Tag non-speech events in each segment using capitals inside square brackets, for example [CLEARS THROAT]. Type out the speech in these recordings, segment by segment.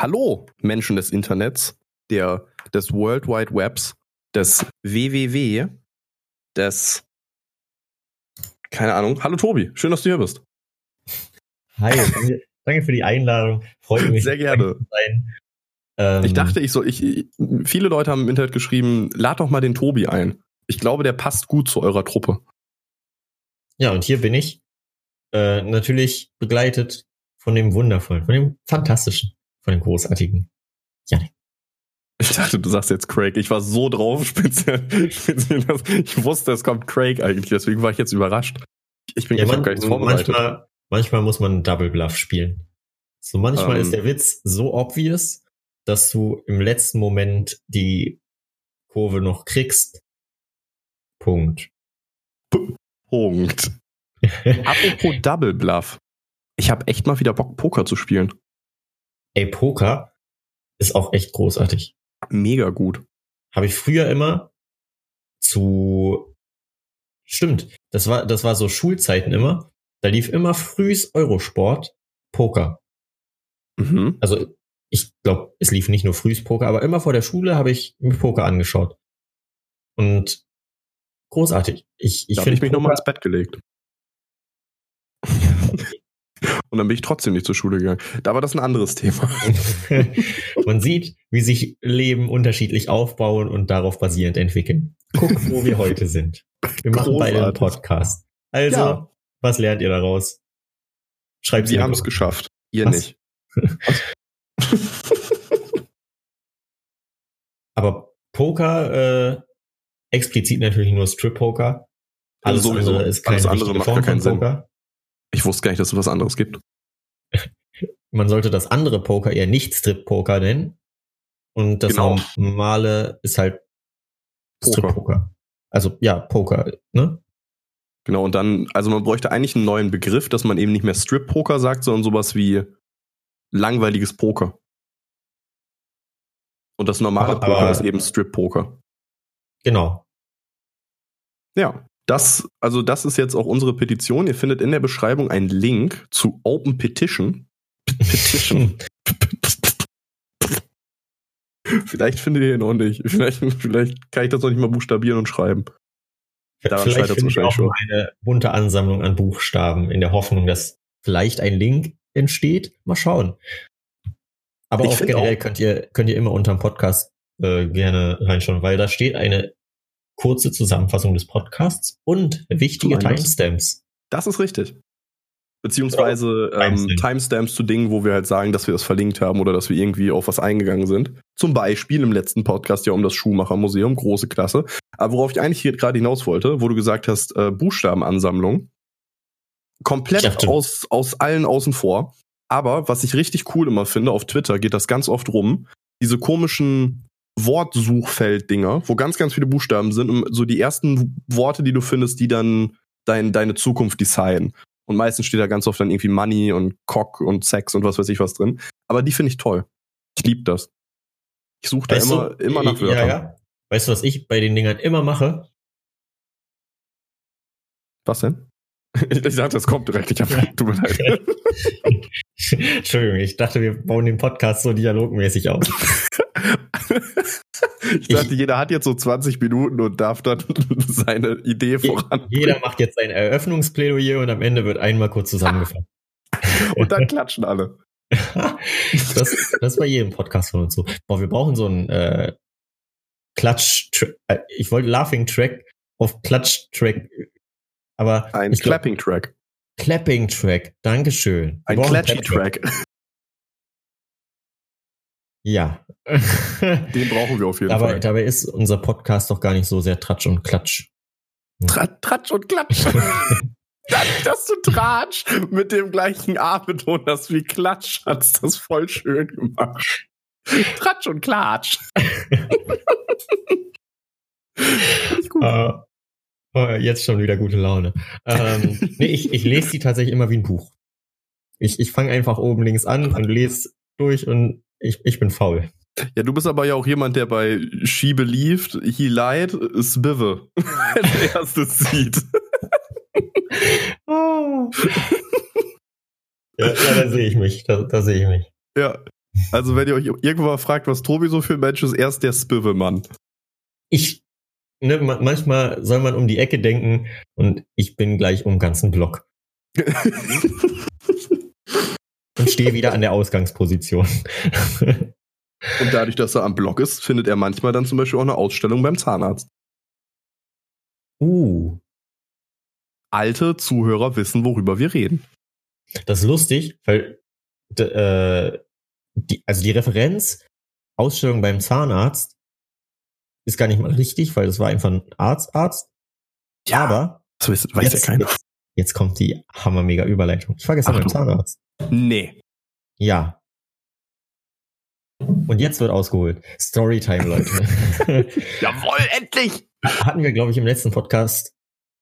Hallo, Menschen des Internets, der, des World Wide Webs, des WWW, des, keine Ahnung. Hallo Tobi, schön, dass du hier bist. Hi, [LAUGHS] danke, danke für die Einladung. Freut mich. Sehr gerne. Ähm, ich dachte, ich soll, ich, viele Leute haben im Internet geschrieben, lad doch mal den Tobi ein. Ich glaube, der passt gut zu eurer Truppe. Ja, und hier bin ich. Äh, natürlich begleitet von dem wundervollen, von dem fantastischen, von dem großartigen Janik. Ich dachte, du sagst jetzt Craig. Ich war so drauf, [LAUGHS] speziell, speziell ich wusste, es kommt Craig eigentlich, deswegen war ich jetzt überrascht. Ich bin ja, man, gar nichts vorbereitet. Manchmal, manchmal muss man Double Bluff spielen. So manchmal ähm, ist der Witz so obvious, dass du im letzten Moment die Kurve noch kriegst. Punkt. Punkt. [LAUGHS] Apropos Double Bluff. Ich habe echt mal wieder Bock, Poker zu spielen. Ey, Poker ist auch echt großartig. Mega gut. Habe ich früher immer zu. Stimmt, das war, das war so Schulzeiten immer. Da lief immer frühs Eurosport Poker. Mhm. Also ich glaube, es lief nicht nur frühs Poker, aber immer vor der Schule habe ich mir Poker angeschaut. Und großartig. Ich, ich da habe ich mich nochmal ins Bett gelegt. [LAUGHS] Und dann bin ich trotzdem nicht zur Schule gegangen. Da war das ein anderes Thema. [LAUGHS] Man sieht, wie sich Leben unterschiedlich aufbauen und darauf basierend entwickeln. Guck, wo wir heute sind. Wir machen Großartig. beide einen Podcast. Also, ja. was lernt ihr daraus? Schreibt Sie haben es geschafft. Ihr was? nicht. [LAUGHS] Aber Poker, äh, explizit natürlich nur Strip-Poker. Alles also andere ist keine Alles andere macht gar keinen Sinn. Ich wusste gar nicht, dass es was anderes gibt. [LAUGHS] Man sollte das andere Poker eher nicht Strip-Poker nennen. Und das genau. normale ist halt Strip-Poker. Also ja, Poker, ne? Genau, und dann, also man bräuchte eigentlich einen neuen Begriff, dass man eben nicht mehr Strip-Poker sagt, sondern sowas wie langweiliges Poker. Und das normale aber, Poker aber, ist eben Strip-Poker. Genau. Ja, das, also das ist jetzt auch unsere Petition. Ihr findet in der Beschreibung einen Link zu Open Petition. Petition. [LAUGHS] vielleicht findet ihr ihn auch nicht. Vielleicht, vielleicht kann ich das noch nicht mal buchstabieren und schreiben. Daran vielleicht findet ihr auch schon. eine bunte Ansammlung an Buchstaben in der Hoffnung, dass vielleicht ein Link entsteht. Mal schauen. Aber ich auch generell auch, könnt ihr, könnt ihr immer unter dem Podcast äh, gerne reinschauen, weil da steht eine kurze Zusammenfassung des Podcasts und wichtige Timestamps. Das ist richtig. Beziehungsweise ähm, Timestamps. Timestamps zu Dingen, wo wir halt sagen, dass wir das verlinkt haben oder dass wir irgendwie auf was eingegangen sind. Zum Beispiel im letzten Podcast ja um das Schuhmacher-Museum, große Klasse. Aber worauf ich eigentlich hier gerade hinaus wollte, wo du gesagt hast, äh, Buchstabenansammlung, komplett aus, aus allen außen vor. Aber was ich richtig cool immer finde, auf Twitter geht das ganz oft rum, diese komischen Wortsuchfeld-Dinger, wo ganz, ganz viele Buchstaben sind und so die ersten Worte, die du findest, die dann dein, deine Zukunft designen. Und meistens steht da ganz oft dann irgendwie Money und Cock und Sex und was weiß ich was drin. Aber die finde ich toll. Ich liebe das. Ich suche da immer, du, immer nach Wörtern. Ja, ja. Weißt du, was ich bei den Dingern immer mache? Was denn? [LAUGHS] Ich dachte, das kommt direkt. Ich habe tut mir leid. [LAUGHS] Entschuldigung, ich dachte, wir bauen den Podcast so dialogmäßig auf. [LAUGHS] ich dachte, ich, jeder hat jetzt so 20 Minuten und darf dann seine Idee voran. Jeder macht jetzt sein Eröffnungsplädoyer und am Ende wird einmal kurz zusammengefasst. und dann klatschen alle. das, das ist bei jedem Podcast von uns so. Boah, wir brauchen so einen äh, Klatsch, äh, ich wollte Laughing Track auf Klatsch Track aber ein Clapping Track. Clapping Track, Dankeschön. Ein Clatchy Track. Ja. [LAUGHS] Den brauchen wir auf jeden dabei, Fall. Dabei ist unser Podcast doch gar nicht so sehr Tratsch und Klatsch. Tra Tratsch und Klatsch. [LAUGHS] Dadurch, dass du Tratsch mit dem gleichen A betont hast wie Klatsch, hast das voll schön gemacht. Tratsch und Klatsch. [LAUGHS] gut. Uh, jetzt schon wieder gute Laune. Ähm, nee, ich, ich lese die tatsächlich immer wie ein Buch. Ich, ich fange einfach oben links an und lese durch und ich, ich bin faul. Ja, du bist aber ja auch jemand, der bei She Believed, He Lied, Spive als [LAUGHS] erstes sieht. oh. ja, ja, da sehe ich mich. Da, da sehe ich mich. Ja. Also, wenn ihr euch irgendwann mal fragt, was Tobi so für ein Mensch ist, er ist der Spivelmann. Ich, ne, manchmal soll man um die Ecke denken und ich bin gleich um den ganzen Block. und stehe wieder an der Ausgangsposition. und dadurch, dass er am Block ist, findet er manchmal dann zum Beispiel auch eine Ausstellung beim Zahnarzt. Uh. Alte Zuhörer wissen, worüber wir reden. Das ist lustig, weil äh, die, also die Referenz Ausstellung beim Zahnarzt ist gar nicht mal richtig, weil das war einfach ein Arzt, Arzt. Ja, aber das weiß, weiß jetzt, ja keiner. Jetzt, jetzt kommt die hammer-mega Überleitung. Ich war gestern beim Zahnarzt. Nee. Ja. Und jetzt wird ausgeholt. Storytime, Leute. [LAUGHS] Jawohl, endlich! Hatten wir, glaube ich, im letzten Podcast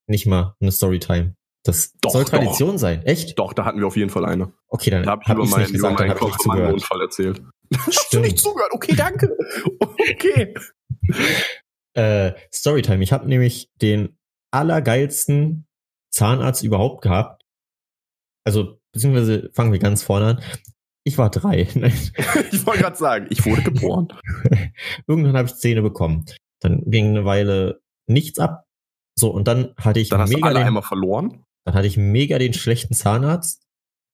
nicht mal eine Storytime. Das doch, soll Tradition doch. sein. Echt? Doch, da hatten wir auf jeden Fall eine. Okay, dann da habe ich hab über meinen, gesagt, über meinen Kopfmann-Unfall erzählt. Hast du nicht zugehört? Okay, danke. [LAUGHS] okay. Äh, Storytime. Ich habe nämlich den allergeilsten Zahnarzt überhaupt gehabt. Also, beziehungsweise fangen wir ganz vorne an. Ich war drei. [LAUGHS] [LAUGHS] ich wollte gerade sagen, ich wurde geboren. [LAUGHS] Irgendwann habe ich Zähne bekommen. Dann ging eine Weile nichts ab. So, und dann hatte ich dann hast mega du alle den, einmal verloren. Dann hatte ich mega den schlechten Zahnarzt.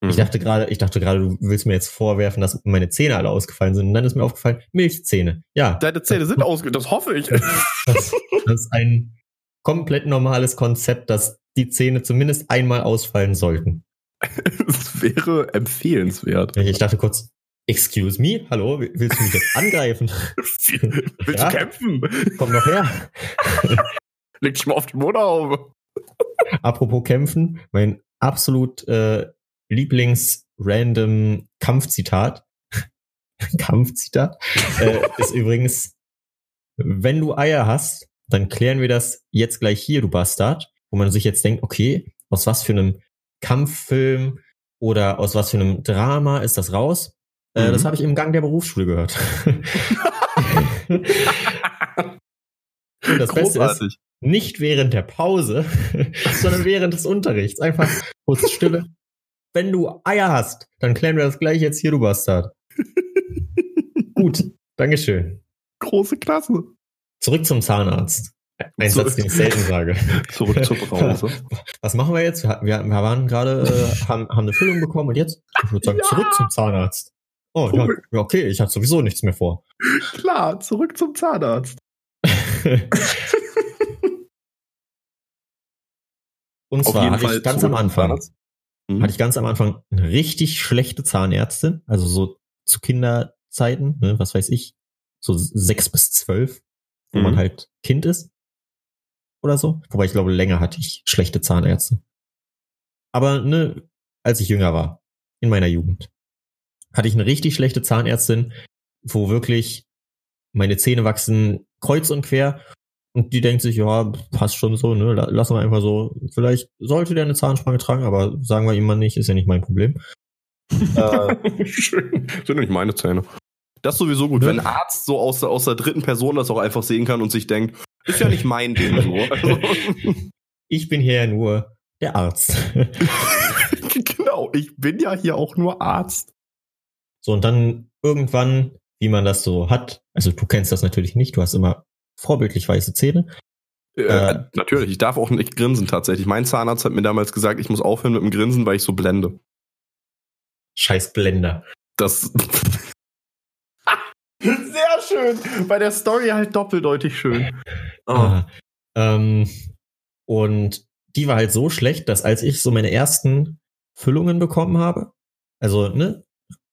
Mhm. Ich dachte gerade, ich dachte gerade, du willst mir jetzt vorwerfen, dass meine Zähne alle ausgefallen sind. Und dann ist mir aufgefallen, Milchzähne. Ja. Deine Zähne sind ausgefallen, das hoffe ich. Das, das ist ein komplett normales Konzept, dass die Zähne zumindest einmal ausfallen sollten. [LAUGHS] Es wäre empfehlenswert. Ich dachte kurz, excuse me, hallo, willst du mich jetzt angreifen? [LAUGHS] willst ja? du kämpfen? Komm noch her. [LAUGHS] Leg dich mal auf die Motorhaube. Apropos kämpfen, mein absolut äh, Lieblings-random Kampfzitat, [LAUGHS] Kampfzitat, äh, ist übrigens, wenn du Eier hast, dann klären wir das jetzt gleich hier, du Bastard, wo man sich jetzt denkt, okay, aus was für einem Kampffilm oder aus was für einem Drama ist das raus? Äh, mhm. Das habe ich im Gang der Berufsschule gehört. [LAUGHS] das Beste ist, nicht während der Pause, [LAUGHS] sondern während des Unterrichts. Einfach kurz Stille. Wenn du Eier hast, dann klären wir das gleich jetzt hier, du Bastard. [LAUGHS] Gut, Dankeschön. Große Klasse. Zurück zum Zahnarzt. Ein Zurück. Satz, den ich selten sage. [LAUGHS] Zurück zur Brause. [LAUGHS] Was machen wir jetzt? Wir, wir waren gerade, äh, haben, haben eine Füllung bekommen und jetzt, ich würde sagen, ja. zurück zum Zahnarzt. Oh, ja, okay, ich hatte sowieso nichts mehr vor. Klar, zurück zum Zahnarzt. und zwar hatte ich ganz am Anfang, mhm. hatte ich ganz am Anfang eine richtig schlechte Zahnärztin, also so zu Kinderzeiten, ne, was weiß ich, so sechs bis zwölf, wo mhm. man halt Kind ist oder so. Wobei ich glaube, länger hatte ich schlechte Zahnärzte. Aber ne, als ich jünger war, in meiner Jugend, hatte ich eine richtig schlechte Zahnärztin, wo wirklich meine Zähne wachsen kreuz und quer und die denkt sich, ja, passt schon so, ne, lassen wir einfach so. Vielleicht sollte der eine Zahnspange tragen, aber sagen wir ihm mal nicht, ist ja nicht mein Problem. äh, [LAUGHS] Schön. Sind nicht meine Zähne. Das ist sowieso gut, ne? wenn ein Arzt so aus, aus der dritten Person das auch einfach sehen kann und sich denkt, ist ja nicht mein Ding so. [LAUGHS] ich bin hier ja nur der Arzt. [LAUGHS] genau, ich bin ja hier auch nur Arzt. So, und dann irgendwann, wie man das so hat, also du kennst das natürlich nicht, du hast immer vorbildlich weiße Zähne. Äh, äh, natürlich, ich darf auch nicht grinsen tatsächlich. Mein Zahnarzt hat mir damals gesagt, ich muss aufhören mit dem Grinsen, weil ich so blende. Scheiß Blender. Das. [LAUGHS] Sehr schön. Bei der Story halt doppeldeutig schön. Oh. Ah, ähm, und die war halt so schlecht, dass als ich so meine ersten Füllungen bekommen habe, also, ne,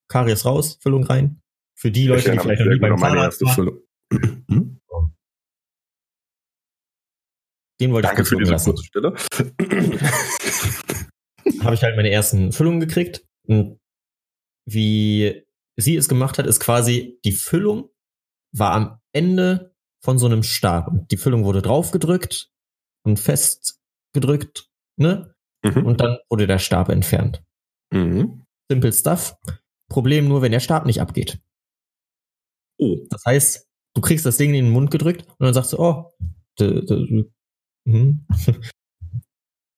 Karies raus, Füllung rein. Für die Leute, die vielleicht noch nie beim Zahnarzt waren. [CLEARS THROAT] Hm? Den wollte Danke ich für diese kurze Stille. [CLEARS THROAT] Habe ich halt meine ersten Füllungen gekriegt. Und wie sie es gemacht hat, ist quasi die Füllung war am Ende von so einem Stab. Und die Füllung wurde draufgedrückt und festgedrückt, ne? Mhm. Und dann wurde der Stab entfernt. Mhm. Simple stuff. Problem nur, wenn der Stab nicht abgeht. Oh. Das heißt, du kriegst das Ding in den Mund gedrückt und dann sagst du, oh, [LAUGHS] hm,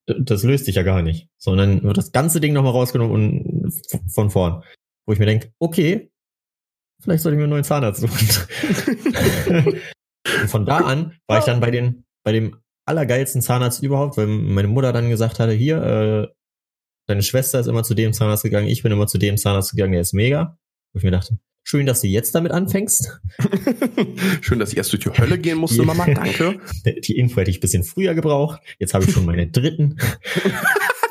das löst sich ja gar nicht. Sondern wird das ganze Ding nochmal rausgenommen und von vorn. Wo ich mir denke, okay, vielleicht sollte ich mir einen neuen Zahnarzt suchen. [LAUGHS] und von da an war ich dann bei den, bei dem allergeilsten Zahnarzt überhaupt, weil meine Mutter dann gesagt hatte, hier, äh, deine Schwester ist immer zu dem Zahnarzt gegangen, ich bin immer zu dem Zahnarzt gegangen, der ist mega. Wo ich mir dachte, schön, dass du jetzt damit anfängst. [LAUGHS] schön, dass ich erst durch die Hölle gehen musste, Mama, danke. [LAUGHS] Die Info hätte ich ein bisschen früher gebraucht. Jetzt habe ich schon meine dritten.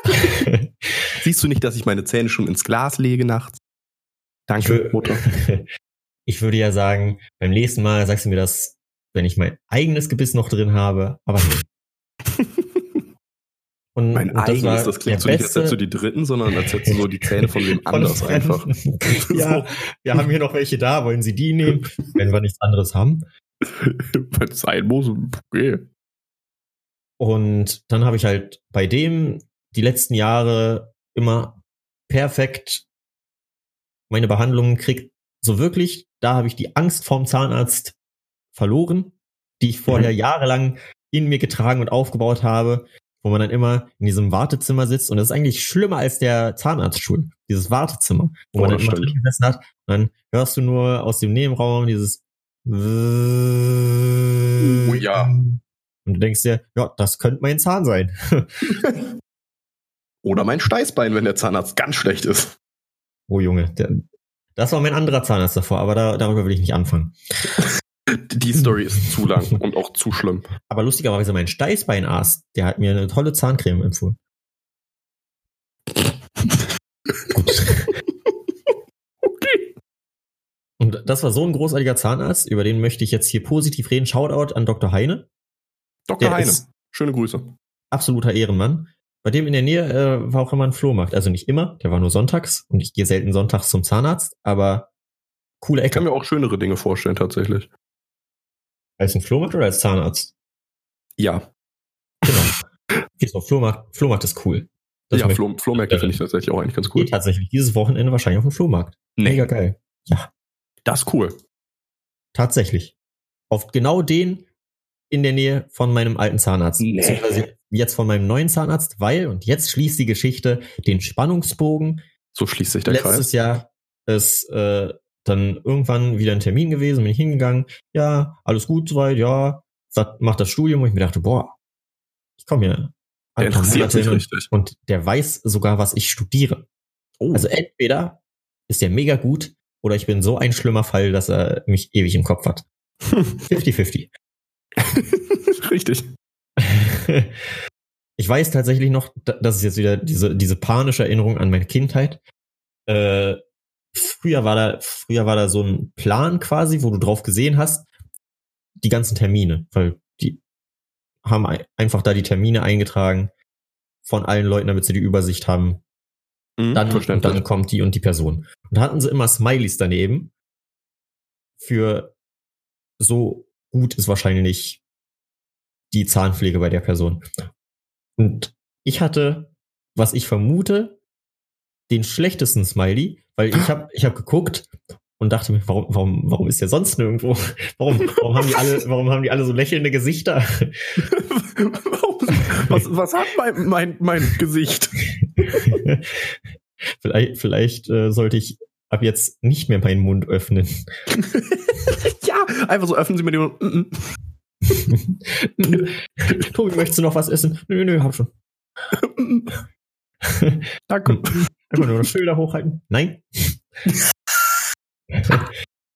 [LAUGHS] Siehst du nicht, dass ich meine Zähne schon ins Glas lege nachts? Danke, Mutter. Ich würde ja sagen, beim nächsten Mal sagst du mir das, wenn ich mein eigenes Gebiss noch drin habe, aber Und, mein und eigenes, das, das klingt so nicht, als hättest du die dritten, sondern als hättest du so die Zähne von wem [LAUGHS] anders einfach. [LAUGHS] [LAUGHS] ja, wir haben hier noch welche da, wollen Sie die nehmen, wenn wir nichts anderes haben? Wenn es sein muss, okay. Und dann habe ich halt bei dem die letzten Jahre immer perfekt meine Behandlungen kriegt. So wirklich, da habe ich die Angst vorm Zahnarzt verloren, die ich vorher mhm. jahrelang in mir getragen und aufgebaut habe, wo man dann immer in diesem Wartezimmer sitzt und das ist eigentlich schlimmer als der Zahnarztstuhl, dieses Wartezimmer, wo oh, man dann immer drin gesessen hat und dann hörst du nur aus dem Nebenraum dieses Oh ja. Und du denkst dir, ja, das könnte mein Zahn sein. [LAUGHS] Oder mein Steißbein, wenn der Zahnarzt ganz schlecht ist. Oh Junge, der, das war mein anderer Zahnarzt davor, aber da, darüber will ich nicht anfangen. [LAUGHS] Die Story ist zu lang [LAUGHS] und auch zu schlimm. Aber lustigerweise mein Steißbeinarzt, der hat mir eine tolle Zahncreme empfohlen. [LAUGHS] Okay. Und das war so ein großartiger Zahnarzt, über den möchte ich jetzt hier positiv reden. Shoutout an Dr. Heine. Dr. Der Heine, schöne Grüße. Absoluter Ehrenmann. Bei dem in der Nähe äh, war auch immer ein Flohmarkt. Also nicht immer, der war nur sonntags und ich gehe selten sonntags zum Zahnarzt, aber coole Ecke. Ich kann mir auch schönere Dinge vorstellen, tatsächlich. Als ein Flohmarkt oder als Zahnarzt? Ja. Genau. [LAUGHS] Auf Flohmarkt. Flohmarkt ist cool. Das ja, Flo Flohmärkte finde ich tatsächlich auch eigentlich ganz cool. Tatsächlich dieses Wochenende wahrscheinlich auf den Flohmarkt. Nee. Mega geil. Ja. Das ist cool. Tatsächlich. Auf genau den in der Nähe von meinem alten Zahnarzt. Nee. Jetzt von meinem neuen Zahnarzt, weil, und jetzt schließt die Geschichte den Spannungsbogen. So schließt sich der Letztes Kreis. Letztes Jahr ist äh, dann irgendwann wieder ein Termin gewesen, bin ich hingegangen, ja, alles gut soweit, ja, macht das Studium, wo ich mir dachte, boah, ich komme hier. Der interessiert sich richtig. Und der weiß sogar, was ich studiere. Oh. Also entweder ist der mega gut oder ich bin so ein schlimmer Fall, dass er mich ewig im Kopf hat. [LAUGHS] 50-50. [LAUGHS] Richtig. [LAUGHS] ich weiß tatsächlich noch, das ist jetzt wieder diese, diese panische Erinnerung an meine Kindheit. Äh, früher war da, früher war da so ein Plan quasi, wo du drauf gesehen hast, die ganzen Termine, weil die haben einfach da die Termine eingetragen von allen Leuten, damit sie die Übersicht haben. Mhm, dann, und dann kommt die und die Person. Und da hatten sie immer Smileys daneben für so gut ist wahrscheinlich die Zahnpflege bei der Person. Und ich hatte, was ich vermute, den schlechtesten Smiley, weil ich [LAUGHS] habe ich hab geguckt und dachte mir, warum, warum, warum ist der sonst nirgendwo? [LAUGHS] Warum, warum haben die alle, warum haben die alle so lächelnde Gesichter? [LAUGHS] was, was hat mein, mein, mein Gesicht? vielleicht, vielleicht äh, sollte ich ab jetzt nicht mehr meinen Mund öffnen. ja, einfach so öffnen Sie mir den Mund. Mm, mm. Tobi, möchtest du noch was essen? Nö, nö, hab schon. Danke. Einfach nur Schilder hochhalten. Nein.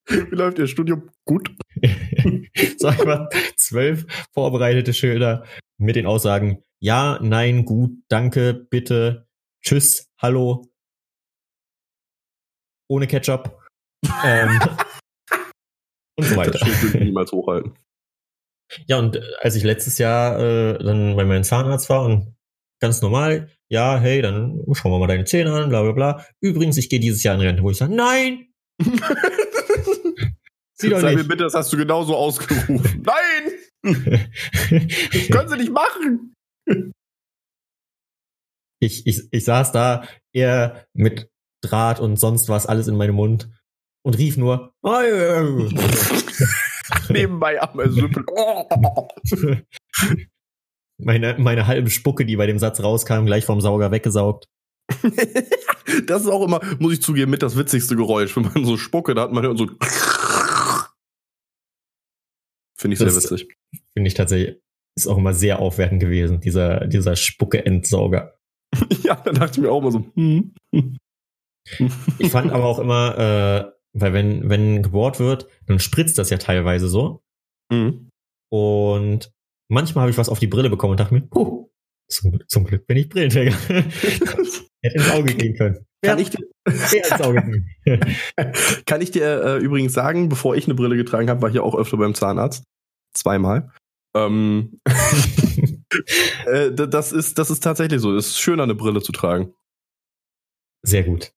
Wie läuft Ihr Studium? Gut. [LAUGHS] Sag mal, zwölf vorbereitete Schilder mit den Aussagen ja, nein, gut, danke, bitte, tschüss, hallo, ohne Ketchup. ähm, [LAUGHS] und so weiter. Das Schild niemals hochhalten. Ja, und als ich letztes Jahr äh, dann bei meinem Zahnarzt war und ganz normal, ja, hey, dann schauen wir mal deine Zähne an, bla bla bla. Übrigens, ich gehe dieses Jahr in Rente, wo ich sage, nein! [LAUGHS] Sieh doch Sag nicht. mir bitte, das hast du genauso ausgerufen. nein! das [LAUGHS] können sie nicht machen! Ich, ich, ich saß da eher mit Draht und sonst was alles in meinem Mund und rief nur [LAUGHS] Nebenbei am Süppel. Meine, meine halbe Spucke, die bei dem Satz rauskam, gleich vom Sauger weggesaugt. [LAUGHS] Das ist auch immer, muss ich zugeben, mit das witzigste Geräusch. Wenn man so spucke, da hat man so. [LAUGHS] Finde ich das sehr witzig. Finde ich tatsächlich, ist auch immer sehr aufwertend gewesen, dieser, dieser Spucke-Entsauger. [LAUGHS] ja, da dachte ich mir auch immer so, hm. ich fand aber auch immer, äh, weil wenn, wenn gebohrt wird, dann spritzt das ja teilweise so. Mhm. Und manchmal habe ich was auf die Brille bekommen und dachte mir, huh, zum, zum Glück bin ich Brillenträger. [LAUGHS] Hätte ins Auge gehen können. Kann ich, dir, [LAUGHS] Kann ich dir äh, übrigens sagen, bevor ich eine Brille getragen habe, war ich ja auch öfter beim Zahnarzt. Zweimal. Ähm, [LAUGHS] äh, das, ist, das ist tatsächlich so. Es ist schön, eine Brille zu tragen. Sehr gut.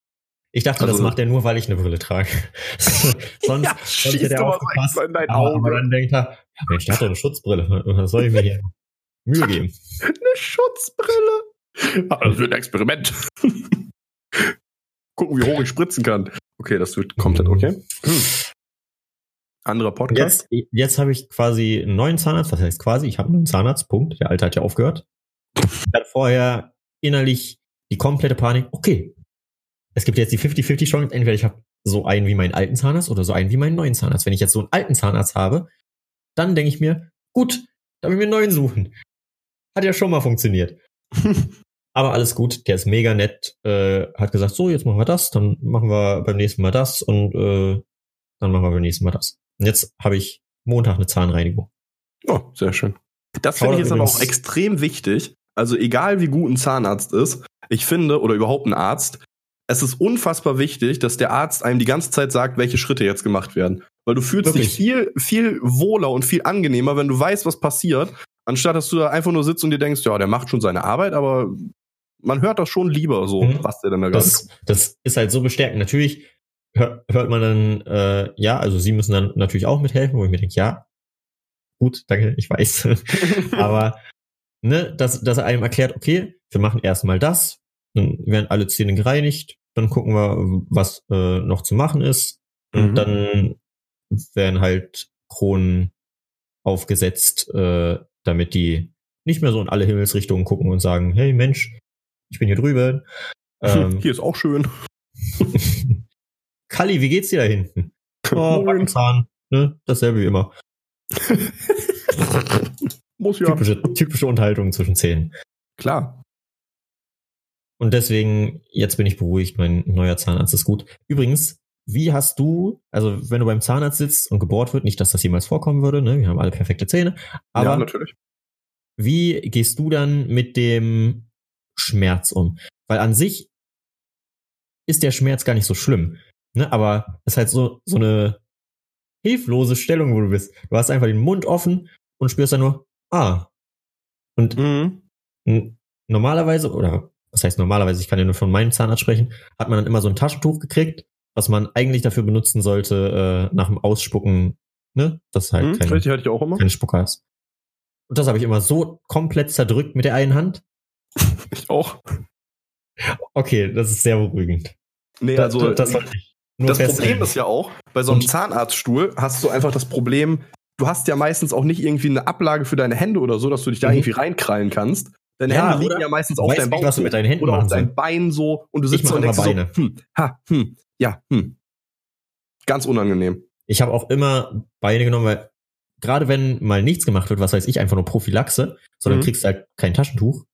Ich dachte, also, das macht er nur, weil ich eine Brille trage. [LAUGHS] Sonst ja, soll ich ja aufgepasst. Aber, aber dann denkt er, Mensch, der hat doch eine Schutzbrille. Was soll ich mir hier Mühe geben? [LAUGHS] eine Schutzbrille. Ah, das wird ein Experiment. [LAUGHS] Gucken, wie hoch ich spritzen kann. Okay, das wird komplett okay. Hm. Anderer Podcast. Jetzt, jetzt habe ich quasi einen neuen Zahnarzt. Was heißt quasi? Ich habe einen Zahnarzt, Punkt. Der alte hat ja aufgehört. Ich hatte vorher innerlich die komplette Panik. Okay, es gibt jetzt die 50-50 Chance, entweder ich habe so einen wie meinen alten Zahnarzt oder so einen wie meinen neuen Zahnarzt. Wenn ich jetzt so einen alten Zahnarzt habe, dann denke ich mir, gut, dann will ich mir einen neuen suchen. Hat ja schon mal funktioniert. [LAUGHS] Aber alles gut, der ist mega nett, äh, hat gesagt, so, jetzt machen wir das, dann machen wir beim nächsten Mal das und äh, dann machen wir beim nächsten Mal das. Und jetzt habe ich Montag eine Zahnreinigung. Oh, sehr schön. Das finde ich jetzt aber auch extrem wichtig. Also egal wie gut ein Zahnarzt ist, ich finde, oder überhaupt ein Arzt, es ist unfassbar wichtig, dass der Arzt einem die ganze Zeit sagt, welche Schritte jetzt gemacht werden. Weil du fühlst Wirklich? dich viel, viel wohler und viel angenehmer, wenn du weißt, was passiert, anstatt dass du da einfach nur sitzt und dir denkst, ja, der macht schon seine Arbeit, aber man hört das schon lieber so, mhm. was der denn da das, das ist halt so bestärkend. Natürlich hört, hört man dann, äh, ja, also sie müssen dann natürlich auch mithelfen, wo ich mir denke, ja, gut, danke, ich weiß. [LAUGHS] aber ne, dass, dass er einem erklärt, okay, wir machen erstmal das, dann werden alle Zähne gereinigt, dann gucken wir, was äh, noch zu machen ist. Und mhm. dann werden halt Kronen aufgesetzt, äh, damit die nicht mehr so in alle Himmelsrichtungen gucken und sagen, hey Mensch, ich bin hier drüben. [LAUGHS] Ähm, hier ist auch schön. [LAUGHS] Kalli, wie geht's dir da hinten? [LAUGHS] Oh, Backenzahn, ne? Dasselbe wie immer. Muss ja. Typische, typische Unterhaltung zwischen Zähnen. Klar. Und deswegen, jetzt bin ich beruhigt, mein neuer Zahnarzt ist gut. Übrigens, wie hast du, also wenn du beim Zahnarzt sitzt und gebohrt wird, nicht, dass das jemals vorkommen würde, ne? Wir haben alle perfekte Zähne. Aber ja, natürlich. Wie gehst du dann mit dem Schmerz um? Weil an sich ist der Schmerz gar nicht so schlimm. Ne? Aber es ist halt so, so eine hilflose Stellung, wo du bist. Du hast einfach den Mund offen und spürst dann nur, ah. Und mhm. normalerweise, oder das heißt normalerweise, ich kann ja nur von meinem Zahnarzt sprechen, hat man dann immer so ein Taschentuch gekriegt, was man eigentlich dafür benutzen sollte, äh, nach dem Ausspucken, ne? Das halt hm, keine, richtig, hatte ich auch immer. keine Spucke hast. Und das habe ich immer so komplett zerdrückt mit der einen Hand. [LAUGHS] ich auch. Okay, das ist sehr beruhigend. Nee, da, also das, das Problem ist ja auch, bei so einem Zahnarztstuhl hast du einfach das Problem, du hast ja meistens auch nicht irgendwie eine Ablage für deine Hände oder so, dass du dich da mhm. irgendwie reinkrallen kannst. Deine ja, Hände liegen ja meistens auf deinem Bauch. Was du mit deinen Händen oder auf dein Bein so und du sitzt so und denkst so, hm, ha, hm, ja, hm. Ganz unangenehm. Ich habe auch immer Beine genommen, weil gerade wenn mal nichts gemacht wird, was weiß ich, einfach nur Prophylaxe, sondern mhm. kriegst halt kein Taschentuch.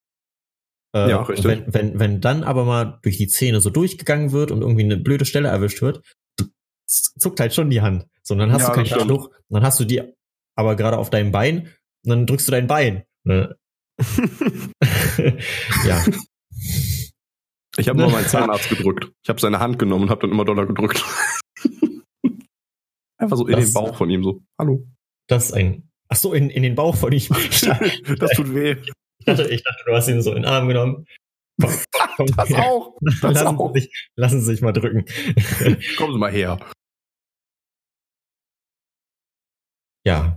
Äh, ja, richtig. Wenn, wenn, wenn dann aber mal durch die Zähne so durchgegangen wird und irgendwie eine blöde Stelle erwischt wird, zuckt halt schon die Hand. So, und dann hast ja, du kein Taschentuch, dann hast du die aber gerade auf deinem Bein und dann drückst du dein Bein. Ne? [LAUGHS] ja. Ich habe mal meinen [LAUGHS] Zahnarzt gedrückt. Ich habe seine Hand genommen und habe dann immer doller gedrückt. [LAUGHS] Einfach so in das, den Bauch von ihm so. Hallo. Das ist ein. Ach so, in, in den Bauch von ihm. das tut weh. Ich dachte, ich dachte, du hast ihn so in den Arm genommen. Komm, komm das her. auch. Das lassen, auch. Sie sich, lassen Sie sich mal drücken. Kommen Sie mal her. Ja,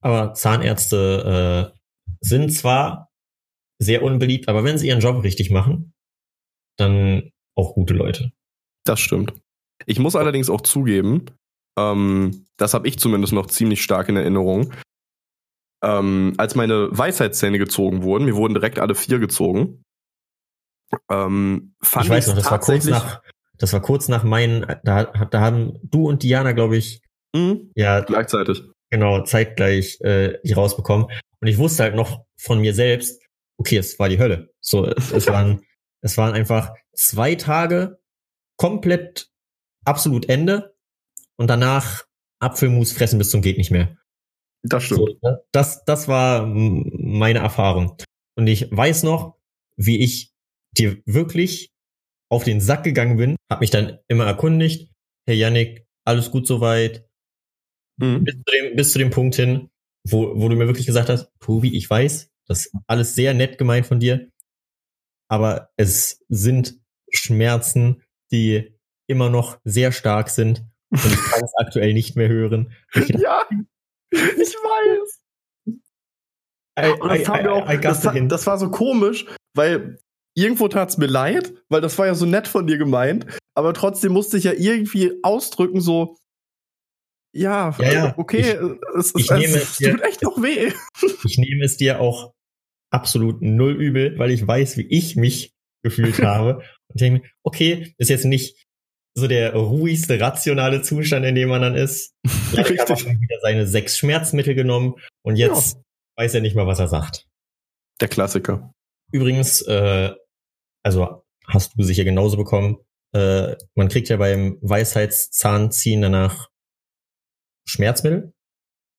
aber Zahnärzte äh, sind zwar sehr unbeliebt, aber wenn sie ihren Job richtig machen, dann auch gute Leute. Das stimmt. Ich muss allerdings auch zugeben, ähm, das habe ich zumindest noch ziemlich stark in Erinnerung. Ähm, als meine Weisheitszähne gezogen wurden, mir wurden direkt alle vier gezogen. Ähm, fand ich weiß noch, das war kurz nach, das war kurz nach meinen, da, da haben du und Diana, glaube ich, mhm. ja, gleichzeitig. Genau, zeitgleich äh, die rausbekommen. Und ich wusste halt noch von mir selbst, okay, es war die Hölle. So, es [LAUGHS] waren, es waren einfach zwei Tage komplett absolut Ende und danach Apfelmus fressen bis zum geht nicht mehr. Das stimmt. So, ne, das, das war meine Erfahrung. Und ich weiß noch, wie ich dir wirklich auf den Sack gegangen bin, habe mich dann immer erkundigt, Herr Yannick, alles gut soweit. Mhm. Bis, zu dem, bis zu dem Punkt hin, wo, wo du mir wirklich gesagt hast, Tobi, ich weiß, das ist alles sehr nett gemeint von dir, aber es sind Schmerzen, die immer noch sehr stark sind und ich kann es [LAUGHS] aktuell nicht mehr hören. [LAUGHS] ja, ich weiß. I, und das, I, I, auch, das, das, war so komisch, weil irgendwo tat es mir leid, weil das war ja so nett von dir gemeint, aber trotzdem musste ich ja irgendwie ausdrücken, so, ja, ja, ja. okay, ich, es, ich es, es dir, tut echt noch weh. [LAUGHS] Ich nehme es dir auch absolut null übel, weil ich weiß, wie ich mich gefühlt [LAUGHS] habe. Und denke, okay, ist jetzt nicht so der ruhigste, rationale Zustand, in dem man dann ist. Richtig. hat er wieder seine sechs Schmerzmittel genommen und jetzt ja. weiß er nicht mal, was er sagt. Der Klassiker. Übrigens, äh, also hast du sicher genauso bekommen, äh, man kriegt ja beim Weisheitszahnziehen danach Schmerzmittel,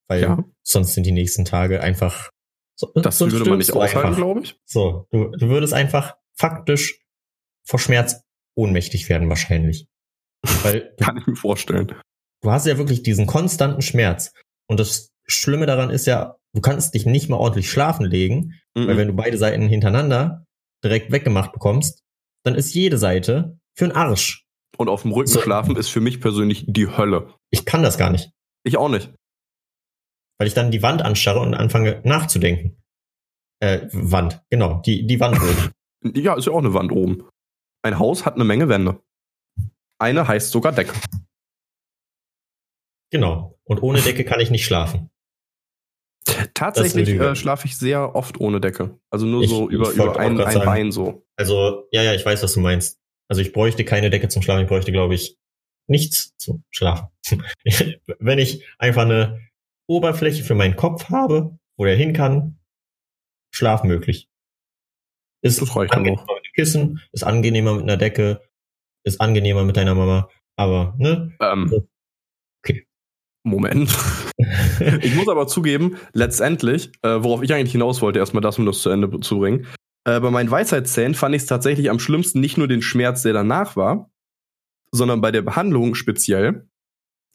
weil ja. sonst sind die nächsten Tage einfach so, das würde man nicht aushalten, glaube ich. So, du, du würdest einfach faktisch vor Schmerz ohnmächtig werden wahrscheinlich. Weil [LAUGHS] Kann ich mir vorstellen. Du hast ja wirklich diesen konstanten Schmerz. Und das Schlimme daran ist ja, du kannst dich nicht mal ordentlich schlafen legen, mm -mm. weil wenn du beide Seiten hintereinander direkt weggemacht bekommst, dann ist jede Seite für einen Arsch. Und auf dem Rücken so. schlafen ist für mich persönlich die Hölle. Ich kann das gar nicht. Ich auch nicht. Weil ich dann die Wand anstarre und anfange nachzudenken. Äh, Wand, genau, die, die Wand oben. [LAUGHS] Ja, ist ja auch eine Wand oben. Ein Haus hat eine Menge Wände. Eine heißt sogar Decke. Genau. Und ohne [LAUGHS] Decke kann ich nicht schlafen. Tatsächlich äh, schlafe ich sehr oft ohne Decke. Also nur ich, so über, über ein, ein Bein so. Also, ja, ja, ich weiß, was du meinst. Also ich bräuchte keine Decke zum Schlafen, ich bräuchte, glaube ich, nichts zum Schlafen. [LAUGHS] Wenn ich einfach eine Oberfläche für meinen Kopf habe, wo der hin kann, Schlaf möglich. Ist angenehmer mit dem Kissen, ist angenehmer mit einer Decke, ist angenehmer mit deiner Mama, aber, ne? Ähm, okay. Moment. [LAUGHS] ich muss aber zugeben, letztendlich, äh, worauf ich eigentlich hinaus wollte, erstmal das, um das zu Ende zu bringen. Äh, bei meinen Weisheitszähnen fand ich es tatsächlich am schlimmsten nicht nur den Schmerz, der danach war, sondern bei der Behandlung speziell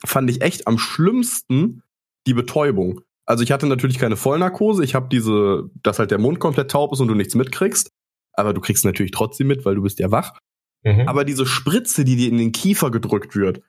fand ich echt am schlimmsten die Betäubung. Also ich hatte natürlich keine Vollnarkose, ich habe diese, dass halt der Mund komplett taub ist und du nichts mitkriegst, aber du kriegst natürlich trotzdem mit, weil du bist ja wach. Mhm. Aber diese Spritze, die dir in den Kiefer gedrückt wird,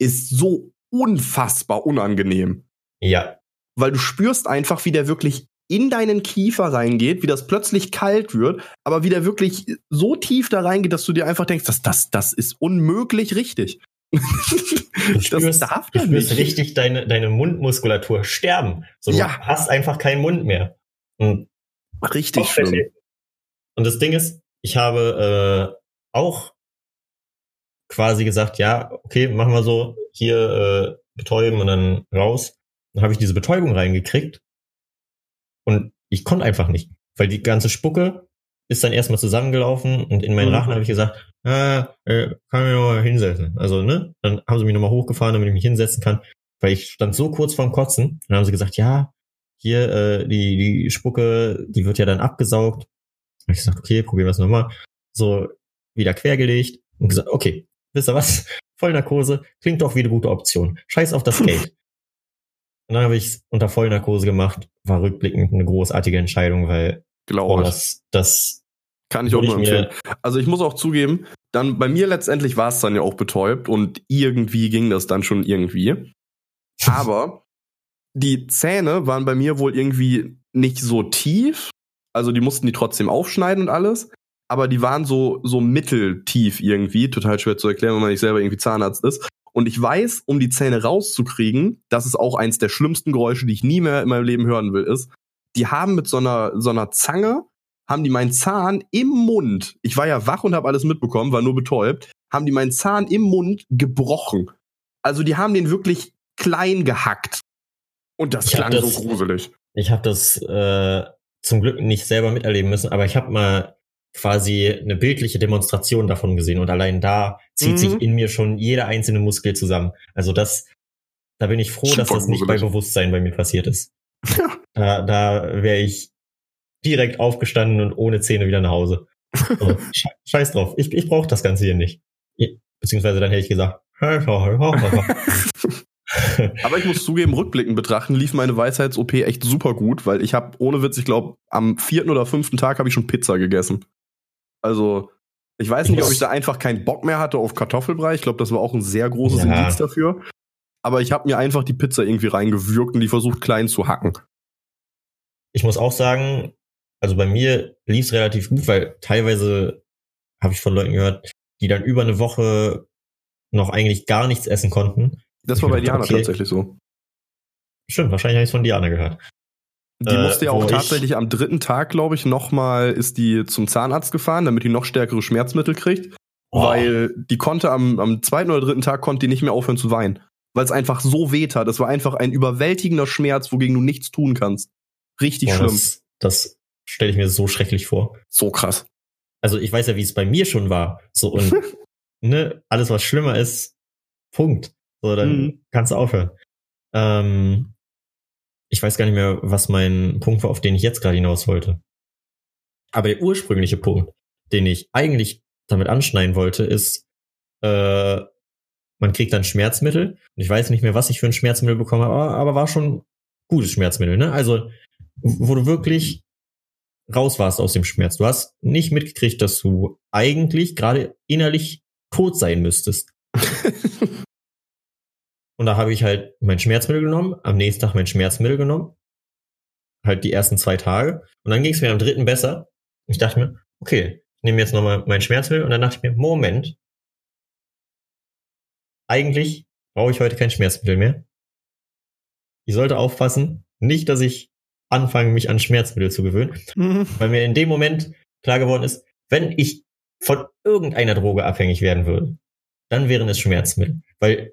ist so unfassbar unangenehm. Ja. Weil du spürst einfach, wie der wirklich in deinen Kiefer reingeht, wie das plötzlich kalt wird, aber wie der wirklich so tief da reingeht, dass du dir einfach denkst, das, das, das ist unmöglich richtig. Du spürst, das darf du spürst nicht. richtig deine, deine Mundmuskulatur sterben. So, du ja. hast einfach keinen Mund mehr. Und richtig schlimm. Und das Ding ist, ich habe äh, auch quasi gesagt, ja, okay, machen wir so, hier äh, betäuben und dann raus. Dann habe ich diese Betäubung reingekriegt und ich konnte einfach nicht, weil die ganze Spucke ist dann erstmal zusammengelaufen und in meinen mhm. Rachen habe ich gesagt, ah, äh, kann ich mal hinsetzen. Also, ne? Dann haben sie mich nochmal hochgefahren, damit ich mich hinsetzen kann, weil ich stand so kurz vorm Kotzen. Dann haben sie gesagt, ja, hier, äh, die, die Spucke, die wird ja dann abgesaugt. Habe ich gesagt, okay, probieren wir es nochmal. So, wieder quergelegt und gesagt, okay, wisst ihr was? Vollnarkose klingt doch wie eine gute Option. Scheiß auf das Geld. Und dann habe ich es unter Vollnarkose gemacht. War rückblickend eine großartige Entscheidung, weil Glaube oh, das, das kann ich auch nur empfehlen. Also ich muss auch zugeben, dann bei mir letztendlich war es dann ja auch betäubt und irgendwie ging das dann schon irgendwie. [LAUGHS] Aber die Zähne waren bei mir wohl irgendwie nicht so tief. Also die mussten die trotzdem aufschneiden und alles. Aber die waren so, so mitteltief irgendwie. Total schwer zu erklären, wenn man nicht selber irgendwie Zahnarzt ist. Und ich weiß, um die Zähne rauszukriegen, das ist auch eins der schlimmsten Geräusche, die ich nie mehr in meinem Leben hören will, ist, die haben mit so einer, so einer Zange haben die meinen Zahn im Mund, ich war ja wach und habe alles mitbekommen, war nur betäubt, haben die meinen Zahn im Mund gebrochen. Also die haben den wirklich klein gehackt. Und das ich klang das, so gruselig. Ich habe das äh, zum Glück nicht selber miterleben müssen, aber ich habe mal quasi eine bildliche Demonstration davon gesehen und allein da zieht mhm. sich in mir schon jeder einzelne Muskel zusammen. Also das, da bin ich froh, Super dass das nicht bei Bewusstsein bei mir passiert ist. [LAUGHS] Ja. Da, da wäre ich direkt aufgestanden und ohne Zähne wieder nach Hause. So, [LAUGHS] scheiß drauf, ich, ich brauche das Ganze hier nicht. Beziehungsweise dann hätte ich gesagt, [LAUGHS] Aber ich muss zugeben, rückblickend betrachten, lief meine Weisheits-OP echt super gut, weil ich habe, ohne Witz, ich glaube, am vierten oder fünften Tag habe ich schon Pizza gegessen. Also, ich weiß nicht, ob ich da einfach keinen Bock mehr hatte auf Kartoffelbrei. Ich glaube, das war auch ein sehr großes ja. Indiz dafür. Aber ich habe mir einfach die Pizza irgendwie reingewürgt und die versucht klein zu hacken. Ich muss auch sagen, also bei mir lief es relativ gut, weil teilweise habe ich von Leuten gehört, die dann über eine Woche noch eigentlich gar nichts essen konnten. Das war bei Diana okay. tatsächlich so. Stimmt, wahrscheinlich habe ich es von Diana gehört. Die musste ja äh, auch tatsächlich am dritten Tag, glaube ich, nochmal ist die zum Zahnarzt gefahren, damit die noch stärkere Schmerzmittel kriegt. Oh. Weil die konnte am, am zweiten oder dritten Tag konnte die nicht mehr aufhören zu weinen. Weil es einfach so weh tat. Das war einfach ein überwältigender Schmerz, wogegen du nichts tun kannst. Richtig oh, schlimm. Das, das stelle ich mir so schrecklich vor. So krass. Also ich weiß ja, wie es bei mir schon war. So und [LAUGHS] ne, alles was schlimmer ist, Punkt. So, dann mhm. kannst du aufhören. Ähm, ich weiß gar nicht mehr, was mein Punkt war, auf den ich jetzt gerade hinaus wollte. Aber der ursprüngliche Punkt, den ich eigentlich damit anschneiden wollte, ist, äh, man kriegt dann Schmerzmittel. Und ich weiß nicht mehr, was ich für ein Schmerzmittel bekommen habe, aber, aber war schon gutes Schmerzmittel, ne? Also, wo du wirklich raus warst aus dem Schmerz. Du hast nicht mitgekriegt, dass du eigentlich gerade innerlich tot sein müsstest. [LAUGHS] und da habe ich halt mein Schmerzmittel genommen, am nächsten Tag mein Schmerzmittel genommen. Halt die ersten zwei Tage. Und dann ging es mir am dritten besser. Ich dachte mir, okay, ich nehme jetzt nochmal mein Schmerzmittel und dann dachte ich mir, Moment. Eigentlich brauche ich heute kein Schmerzmittel mehr. Ich sollte aufpassen, nicht, dass ich anfange, mich an Schmerzmittel zu gewöhnen, mhm. weil mir in dem Moment klar geworden ist, wenn ich von irgendeiner Droge abhängig werden würde, dann wären es Schmerzmittel. Weil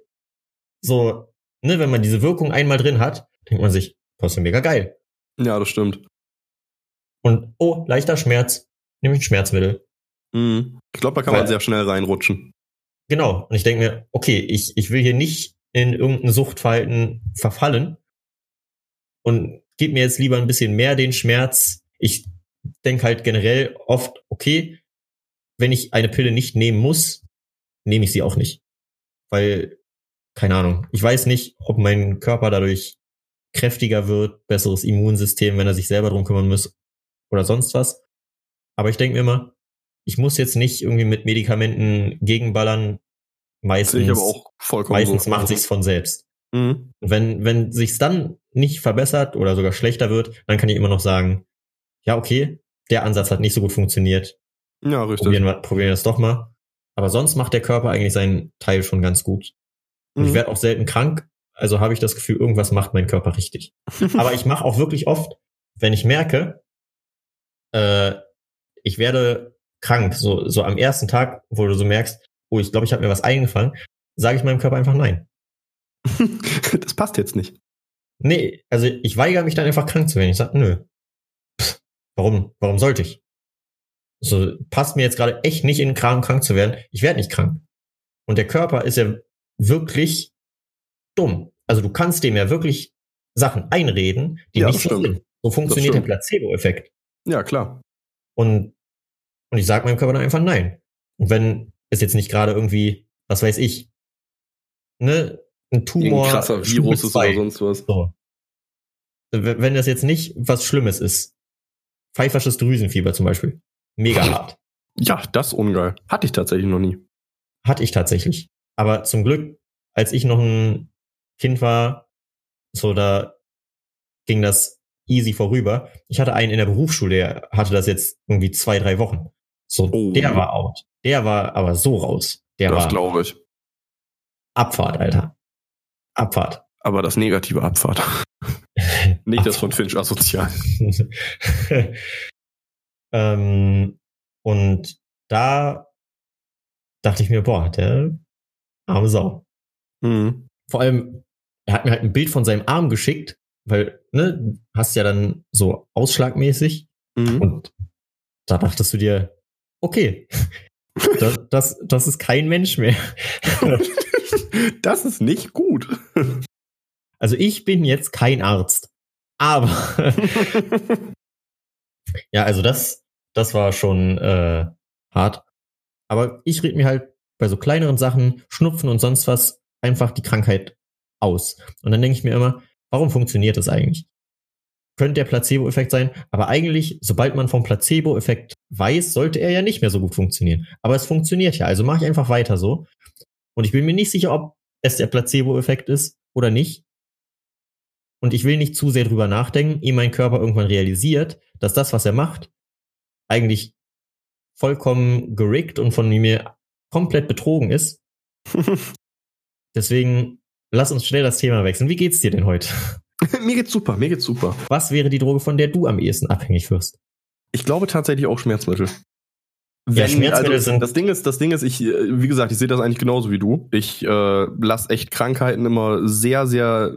so, ne, wenn man diese Wirkung einmal drin hat, denkt man sich, das ist ja mega geil. Ja, das stimmt. Und, oh, leichter Schmerz, nehme ich ein Schmerzmittel. Mhm. Ich glaube, da kann Weil, man sehr schnell reinrutschen. Genau. Und ich denke mir, okay, ich, ich will hier nicht in irgendein Suchtverhalten verfallen und gib mir jetzt lieber ein bisschen mehr den Schmerz. Ich denke halt generell oft, okay, wenn ich eine Pille nicht nehmen muss, nehme ich sie auch nicht. Weil, keine Ahnung, ich weiß nicht, ob mein Körper dadurch kräftiger wird, besseres Immunsystem, wenn er sich selber drum kümmern muss oder sonst was. Aber ich denke mir immer, ich muss jetzt nicht irgendwie mit Medikamenten gegenballern. Meistens, meistens so. macht sich's von selbst. Mhm. Wenn, wenn sich's dann nicht verbessert oder sogar schlechter wird, dann kann ich immer noch sagen, ja, okay, der Ansatz hat nicht so gut funktioniert. Ja, richtig. Probieren wir, probieren wir das doch mal. Aber sonst macht der Körper eigentlich seinen Teil schon ganz gut. Und mhm. ich werde auch selten krank, also habe ich das Gefühl, irgendwas macht mein Körper richtig. [LAUGHS] Aber ich mache auch wirklich oft, wenn ich merke, äh, ich werde krank, so, so am ersten Tag, wo du so merkst, oh, ich glaube, ich habe mir was eingefangen, sage ich meinem Körper einfach nein. [LAUGHS] das passt jetzt nicht. Nee, also ich weigere mich dann einfach krank zu werden. Ich sage, nö. Pff, warum? Warum sollte ich? So, passt mir jetzt gerade echt nicht in den Kram, krank zu werden. Ich werde nicht krank. Und der Körper ist ja wirklich dumm. Also du kannst dem ja wirklich Sachen einreden, die ja, nicht so sind. So funktioniert der Placebo-Effekt. Ja, klar. Und, und ich sage meinem Körper dann einfach nein. Und wenn es jetzt nicht gerade irgendwie, was weiß ich, ne, ein Tumor. Ein krasser Virus ist oder sonst was. So. Wenn das jetzt nicht was Schlimmes ist. Pfeifersches Drüsenfieber zum Beispiel. Mega hart. Ja, das ungeil. Hatte ich tatsächlich noch nie. Hatte ich tatsächlich. Aber zum Glück, als ich noch ein Kind war, so da ging das easy vorüber. Ich hatte einen in der Berufsschule, der hatte das jetzt irgendwie zwei, drei Wochen. So, oh. der war out. Der war aber so raus. Der das war. glaube ich. Abfahrt, Alter. Abfahrt. Aber das negative Abfahrt. [LAUGHS] Nicht das von Finch asozial. [LAUGHS] Ähm, und da dachte ich mir, boah, der arme Sau. Mhm. Vor allem, er hat mir halt ein Bild von seinem Arm geschickt, weil, ne, hast ja dann so ausschlagmäßig. Mhm. Und da dachtest du dir, okay, [LAUGHS] das, das, das ist kein Mensch mehr. [LAUGHS] das ist nicht gut. Also ich bin jetzt kein Arzt. Aber [LAUGHS] ja, also das, das war schon äh, hart. Aber ich rede mir halt bei so kleineren Sachen, Schnupfen und sonst was, einfach die Krankheit aus. Und dann denke ich mir immer, warum funktioniert das eigentlich? Könnte der Placebo-Effekt sein, aber eigentlich, sobald man vom Placebo-Effekt weiß, sollte er ja nicht mehr so gut funktionieren. Aber es funktioniert ja, also mache ich einfach weiter so. Und ich bin mir nicht sicher, ob es der Placebo-Effekt ist oder nicht. Und ich will nicht zu sehr drüber nachdenken, ehe mein Körper irgendwann realisiert, dass das, was er macht, eigentlich vollkommen gerickt und von mir komplett betrogen ist. [LAUGHS] Deswegen lass uns schnell das Thema wechseln. Wie geht's dir denn heute? [LAUGHS] mir geht's super, mir geht's super. Was wäre die Droge, von der du am ehesten abhängig wirst? Ich glaube tatsächlich auch Schmerzmittel. Wenn, ja, Schmerzmittel also, sind. Das Ding ist, das Ding ist, ich, wie gesagt, ich sehe das eigentlich genauso wie du. Ich äh, lasse echt Krankheiten immer sehr, sehr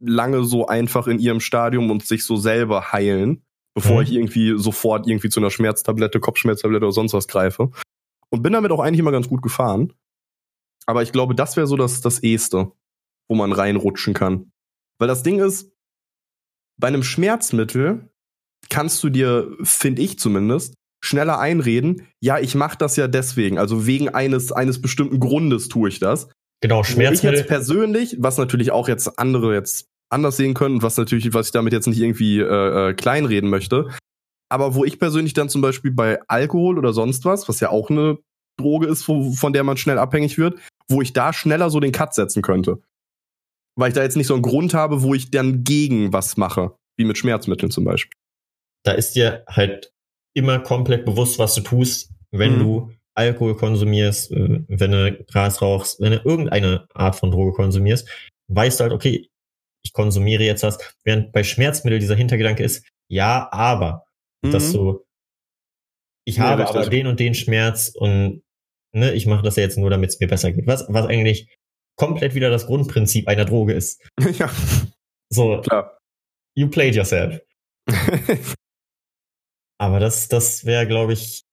lange so einfach in ihrem Stadium und sich so selber heilen, bevor mhm. ich irgendwie sofort irgendwie zu einer Schmerztablette, Kopfschmerztablette oder sonst was greife. Und bin damit auch eigentlich immer ganz gut gefahren. Aber ich glaube, das wäre so das, das Eheste, wo man reinrutschen kann. Weil das Ding ist, bei einem Schmerzmittel kannst du dir, finde ich zumindest, schneller einreden, ja, ich mache das ja deswegen, also wegen eines, eines bestimmten Grundes tue ich das. Genau, Schmerzmittel. ich jetzt persönlich, was natürlich auch jetzt andere jetzt anders sehen können, was natürlich, was ich damit jetzt nicht irgendwie äh, äh, kleinreden möchte, aber wo ich persönlich dann zum Beispiel bei Alkohol oder sonst was, was ja auch eine Droge ist, wo, von der man schnell abhängig wird, wo ich da schneller so den Cut setzen könnte weil ich da jetzt nicht so einen Grund habe, wo ich dann gegen was mache, wie mit Schmerzmitteln zum Beispiel. Da ist dir halt immer komplett bewusst, was du tust, wenn mhm. du Alkohol konsumierst, äh, wenn du Gras rauchst, wenn du irgendeine Art von Droge konsumierst, weißt du halt, okay, ich konsumiere jetzt was, während bei Schmerzmitteln dieser Hintergedanke ist, ja, aber, mhm. dass du, ich ja, habe aber den und den Schmerz und ne, ich mache das ja jetzt nur, damit es mir besser geht. Was, was eigentlich komplett wieder das Grundprinzip einer Droge ist. [LAUGHS] Ja. So. Klar. You played yourself. [LAUGHS] Aber das, das wäre, glaube ich,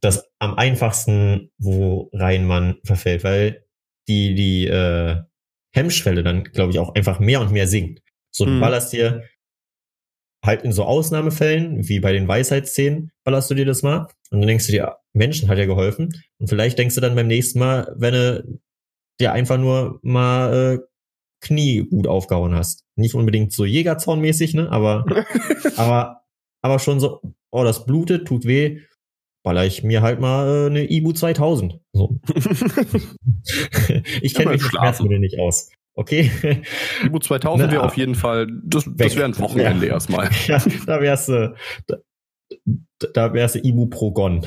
das am einfachsten, worein man verfällt, weil die, die äh, Hemmschwelle dann, glaube ich, auch einfach mehr und mehr sinkt. So, du hm. ballerst dir halt in so Ausnahmefällen, wie bei den Weisheitsszenen, ballerst du dir das mal und dann denkst du dir, Menschen hat ja geholfen. Und vielleicht denkst du dann beim nächsten Mal, wenn du dir einfach nur mal äh, Knie gut aufgehauen hast. Nicht unbedingt so Jägerzaunmäßig, ne? Aber, [LAUGHS] aber, aber schon so, oh, das blutet, tut weh, baller ich mir halt mal äh, eine Ibu 2000. So. [LAUGHS] [LAUGHS] ich kenne mich mit Schmerzmittel nicht aus. Okay. Ibu 2000 ne, wäre auf jeden Fall, das, das wäre ein Wochenende ja. erstmal. [LAUGHS] Ja, da wärst du, da, da wärst du Ibu Progon. [LAUGHS]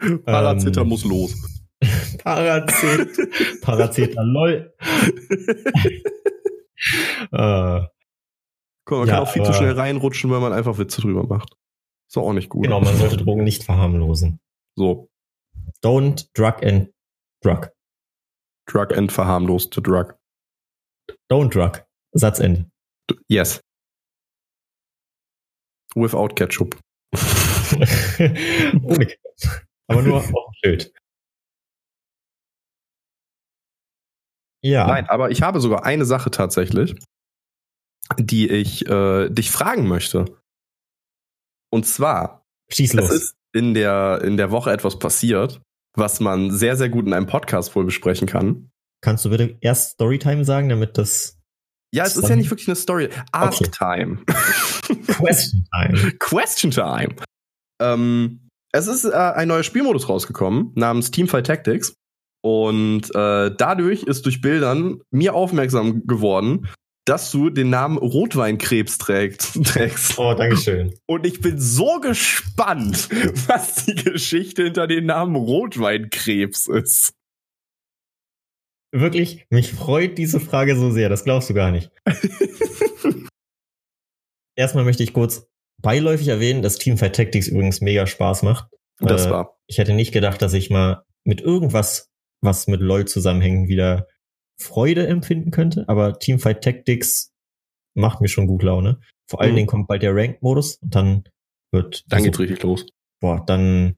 [LAUGHS] Paracetamol ähm, muss los. Parazet, Paracetamol. äh, Guck, man ja, kann auch viel zu schnell reinrutschen, wenn man einfach Witze drüber macht. Ist auch nicht gut. Genau, man sollte Drogen nicht verharmlosen. So. Don't drug and drug. Drug and verharmlost to drug. Don't drug. Satzende. Yes. Without ketchup. [LAUGHS] Ohne Ketchup. Aber nur auf dem Schild. Ja. Nein, aber ich habe sogar eine Sache tatsächlich, die ich äh, dich fragen möchte. Und zwar, Schieß los. es ist in der, in der Woche etwas passiert, was man sehr, sehr gut in einem Podcast wohl besprechen kann. Kannst du bitte erst Storytime sagen, damit das. Ja, es ist ja nicht wirklich eine Story. Ask okay. Time. [LAUGHS] Question Time. Question Time. Ähm, es ist äh, ein neuer Spielmodus rausgekommen namens Teamfight Tactics. Und äh, dadurch ist durch Bildern mir aufmerksam geworden, dass du den Namen Rotweinkrebs trägst. [LAUGHS] trägst. Oh, Dankeschön. Und ich bin so gespannt, [LAUGHS] was die Geschichte hinter dem Namen Rotweinkrebs ist. Wirklich, mich freut diese Frage so sehr, das glaubst du gar nicht. [LAUGHS] erstmal möchte ich kurz beiläufig erwähnen, dass Teamfight Tactics übrigens mega Spaß macht. Das äh, war. Ich hätte nicht gedacht, dass ich mal mit irgendwas, was mit LOL zusammenhängt, wieder Freude empfinden könnte, aber Teamfight Tactics macht mir schon gut Laune. Vor allen mhm. Dingen kommt bald der Ranked-Modus und dann wird. Dann geht's richtig los. Boah, dann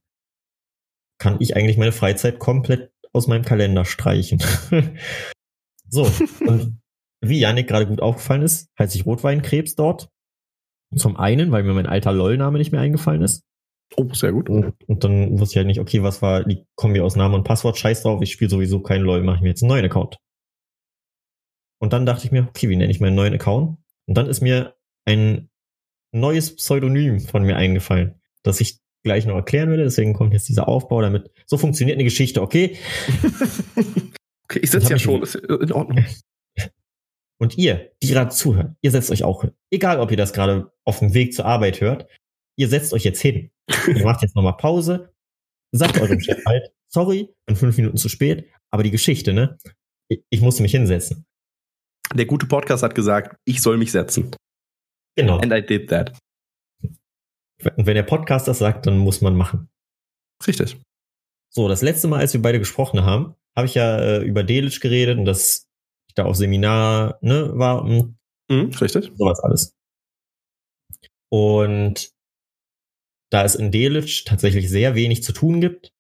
kann ich eigentlich meine Freizeit komplett aus meinem Kalender streichen. [LAUGHS] so, und wie Janik gerade gut aufgefallen ist, heißt ich Rotweinkrebs dort. Zum einen, weil mir mein alter LOL-Name nicht mehr eingefallen ist. Oh, sehr gut. Und, und, dann wusste ich halt nicht, okay, was war die Kombi aus Name und Passwort? Scheiß drauf, ich spiele sowieso keinen LOL, mache ich mir jetzt einen neuen Account. Und dann dachte ich mir, okay, wie nenne ich meinen neuen Account? Und dann ist mir ein neues Pseudonym von mir eingefallen, das ich gleich noch erklären werde. Deswegen kommt jetzt dieser Aufbau, damit so funktioniert eine Geschichte, okay? [LAUGHS] okay, ich sitze ja schon, ist in Ordnung. [LAUGHS] Und ihr, die gerade zuhören, ihr setzt euch auch hin. Egal, ob ihr das gerade auf dem Weg zur Arbeit hört, ihr setzt euch jetzt hin. ihr macht jetzt nochmal Pause, sagt eurem Chef halt, sorry, bin fünf Minuten zu spät, aber die Geschichte, ne? Ich, ich musste mich hinsetzen. Der gute Podcast hat gesagt, ich soll mich setzen. Genau. And I did that. Und wenn der Podcast das sagt, dann muss man machen. Richtig. So, das letzte Mal, als wir beide gesprochen haben, habe ich ja äh, über Delitzsch geredet und dass ich da auf Seminar ne, war mhm, richtig. sowas alles. Und da es in Delitzsch tatsächlich sehr wenig zu tun gibt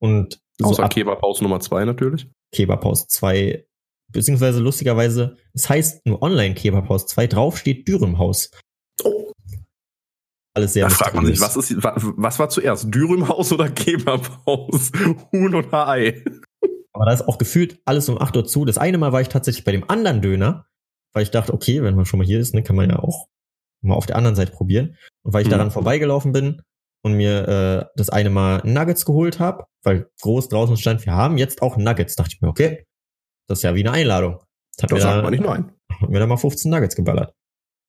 und Außer so Kebabhaus Nummer zwei natürlich. Kebabhaus zwei beziehungsweise lustigerweise, es heißt nur Online-Kebabhaus 2, drauf steht Dürümhaus. Oh. Alles sehr Da fragt man sich, was, ist, was war zuerst, Dürümhaus oder Kebabhaus? [LAUGHS] Huhn oder Ei? Aber da ist auch gefühlt alles um 8 Uhr zu. Das eine Mal war ich tatsächlich bei dem anderen Döner, weil ich dachte, okay, wenn man schon mal hier ist, ne, kann man ja auch mal auf der anderen Seite probieren. Und weil ich mhm. daran vorbeigelaufen bin und mir äh, das eine Mal Nuggets geholt habe, weil groß draußen stand, wir haben jetzt auch Nuggets, dachte ich mir, okay, das ist ja wie eine Einladung. Das, das sagt da, man nicht nein. Hat mir da mal 15 Nuggets geballert.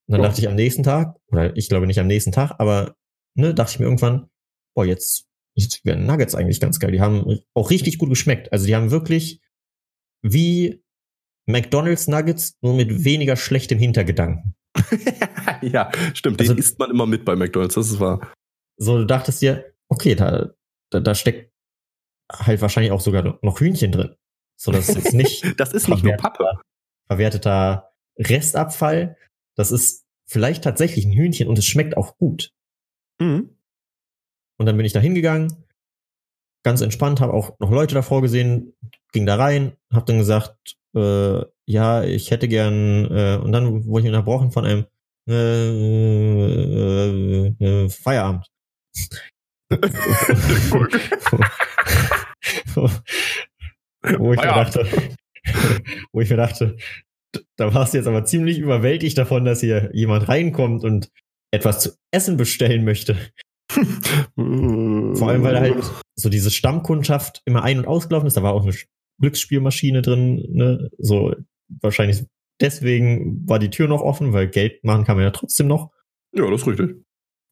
Und dann oh. dachte ich am nächsten Tag, oder ich glaube nicht am nächsten Tag, aber ne, dachte ich mir irgendwann, boah, jetzt, jetzt werden Nuggets eigentlich ganz geil. Die haben auch richtig gut geschmeckt. Also die haben wirklich wie McDonald's Nuggets, nur mit weniger schlechtem Hintergedanken. [LAUGHS] ja, stimmt. Also, den isst man immer mit bei McDonald's, das ist wahr. So, du dachtest dir, okay, da, da, da steckt halt wahrscheinlich auch sogar noch Hühnchen drin. So, das ist nicht. [LAUGHS] das ist nicht nur Pappe. Verwerteter Restabfall. Das ist vielleicht tatsächlich ein Hühnchen und es schmeckt auch gut. Mhm. Und dann bin ich da hingegangen, ganz entspannt, habe auch noch Leute davor gesehen, ging da rein, habe dann gesagt, äh, ja, ich hätte gern, äh, und dann wurde ich unterbrochen von einem äh, äh, äh Feierabend. [LAUGHS] [LAUGHS] [LAUGHS] wo ich mir dachte, wo ich mir dachte, da warst du jetzt aber ziemlich überwältigt davon, dass hier jemand reinkommt und etwas zu essen bestellen möchte. Vor allem, weil da halt so diese Stammkundschaft immer ein- und ausgelaufen ist. Da war auch eine Glücksspielmaschine drin, ne? So wahrscheinlich deswegen war die Tür noch offen, weil Geld machen kann man ja trotzdem noch. Ja, das ist richtig.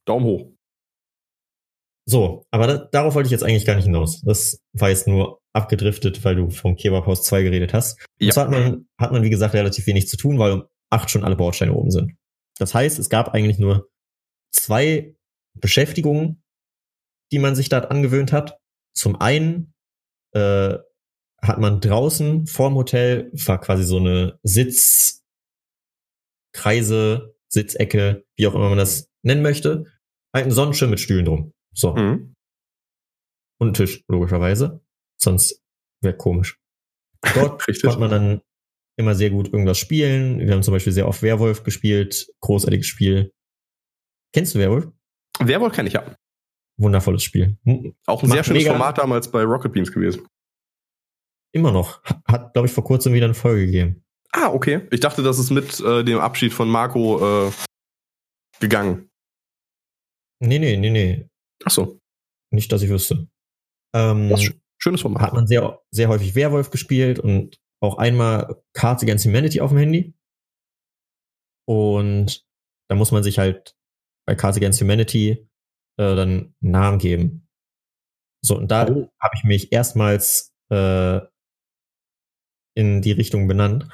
Daumen hoch. So, aber da, darauf wollte ich jetzt eigentlich gar nicht hinaus. Das war jetzt nur abgedriftet, weil du vom Kebabhaus 2 geredet hast. Ja. Und hat man, hat man, wie gesagt, relativ wenig zu tun, weil um acht schon alle Bausteine oben sind. Das heißt, es gab eigentlich nur zwei Beschäftigungen, die man sich da angewöhnt hat. Zum einen äh, hat man draußen vorm Hotel, war quasi so eine Sitzkreise, Sitzecke, wie auch immer man das nennen möchte, halt einen Sonnenschirm mit Stühlen drum. So. Mhm. Und ein Tisch, logischerweise. Sonst wäre komisch. Dort [LAUGHS] konnte man dann immer sehr gut irgendwas spielen. Wir haben zum Beispiel sehr oft Werwolf gespielt. Großartiges Spiel. Kennst du Werwolf? Werwolf kenne ich ja. Wundervolles Spiel. Auch ein Macht sehr schönes mega. Format damals bei Rocket Beans gewesen. Immer noch. Hat, glaube ich, vor kurzem wieder eine Folge gegeben. Ah, okay. Ich dachte, das ist mit äh, dem Abschied von Marco äh, gegangen. Nee, nee, nee, nee. Ach so. Nicht, dass ich wüsste. Ähm, schönes Format. Hat man sehr, sehr häufig Werwolf gespielt und auch einmal Cards Against Humanity auf dem Handy. Und da muss man sich halt bei Cards Against Humanity äh, dann einen Namen geben. So, und da oh. habe ich mich erstmals äh, in die Richtung benannt.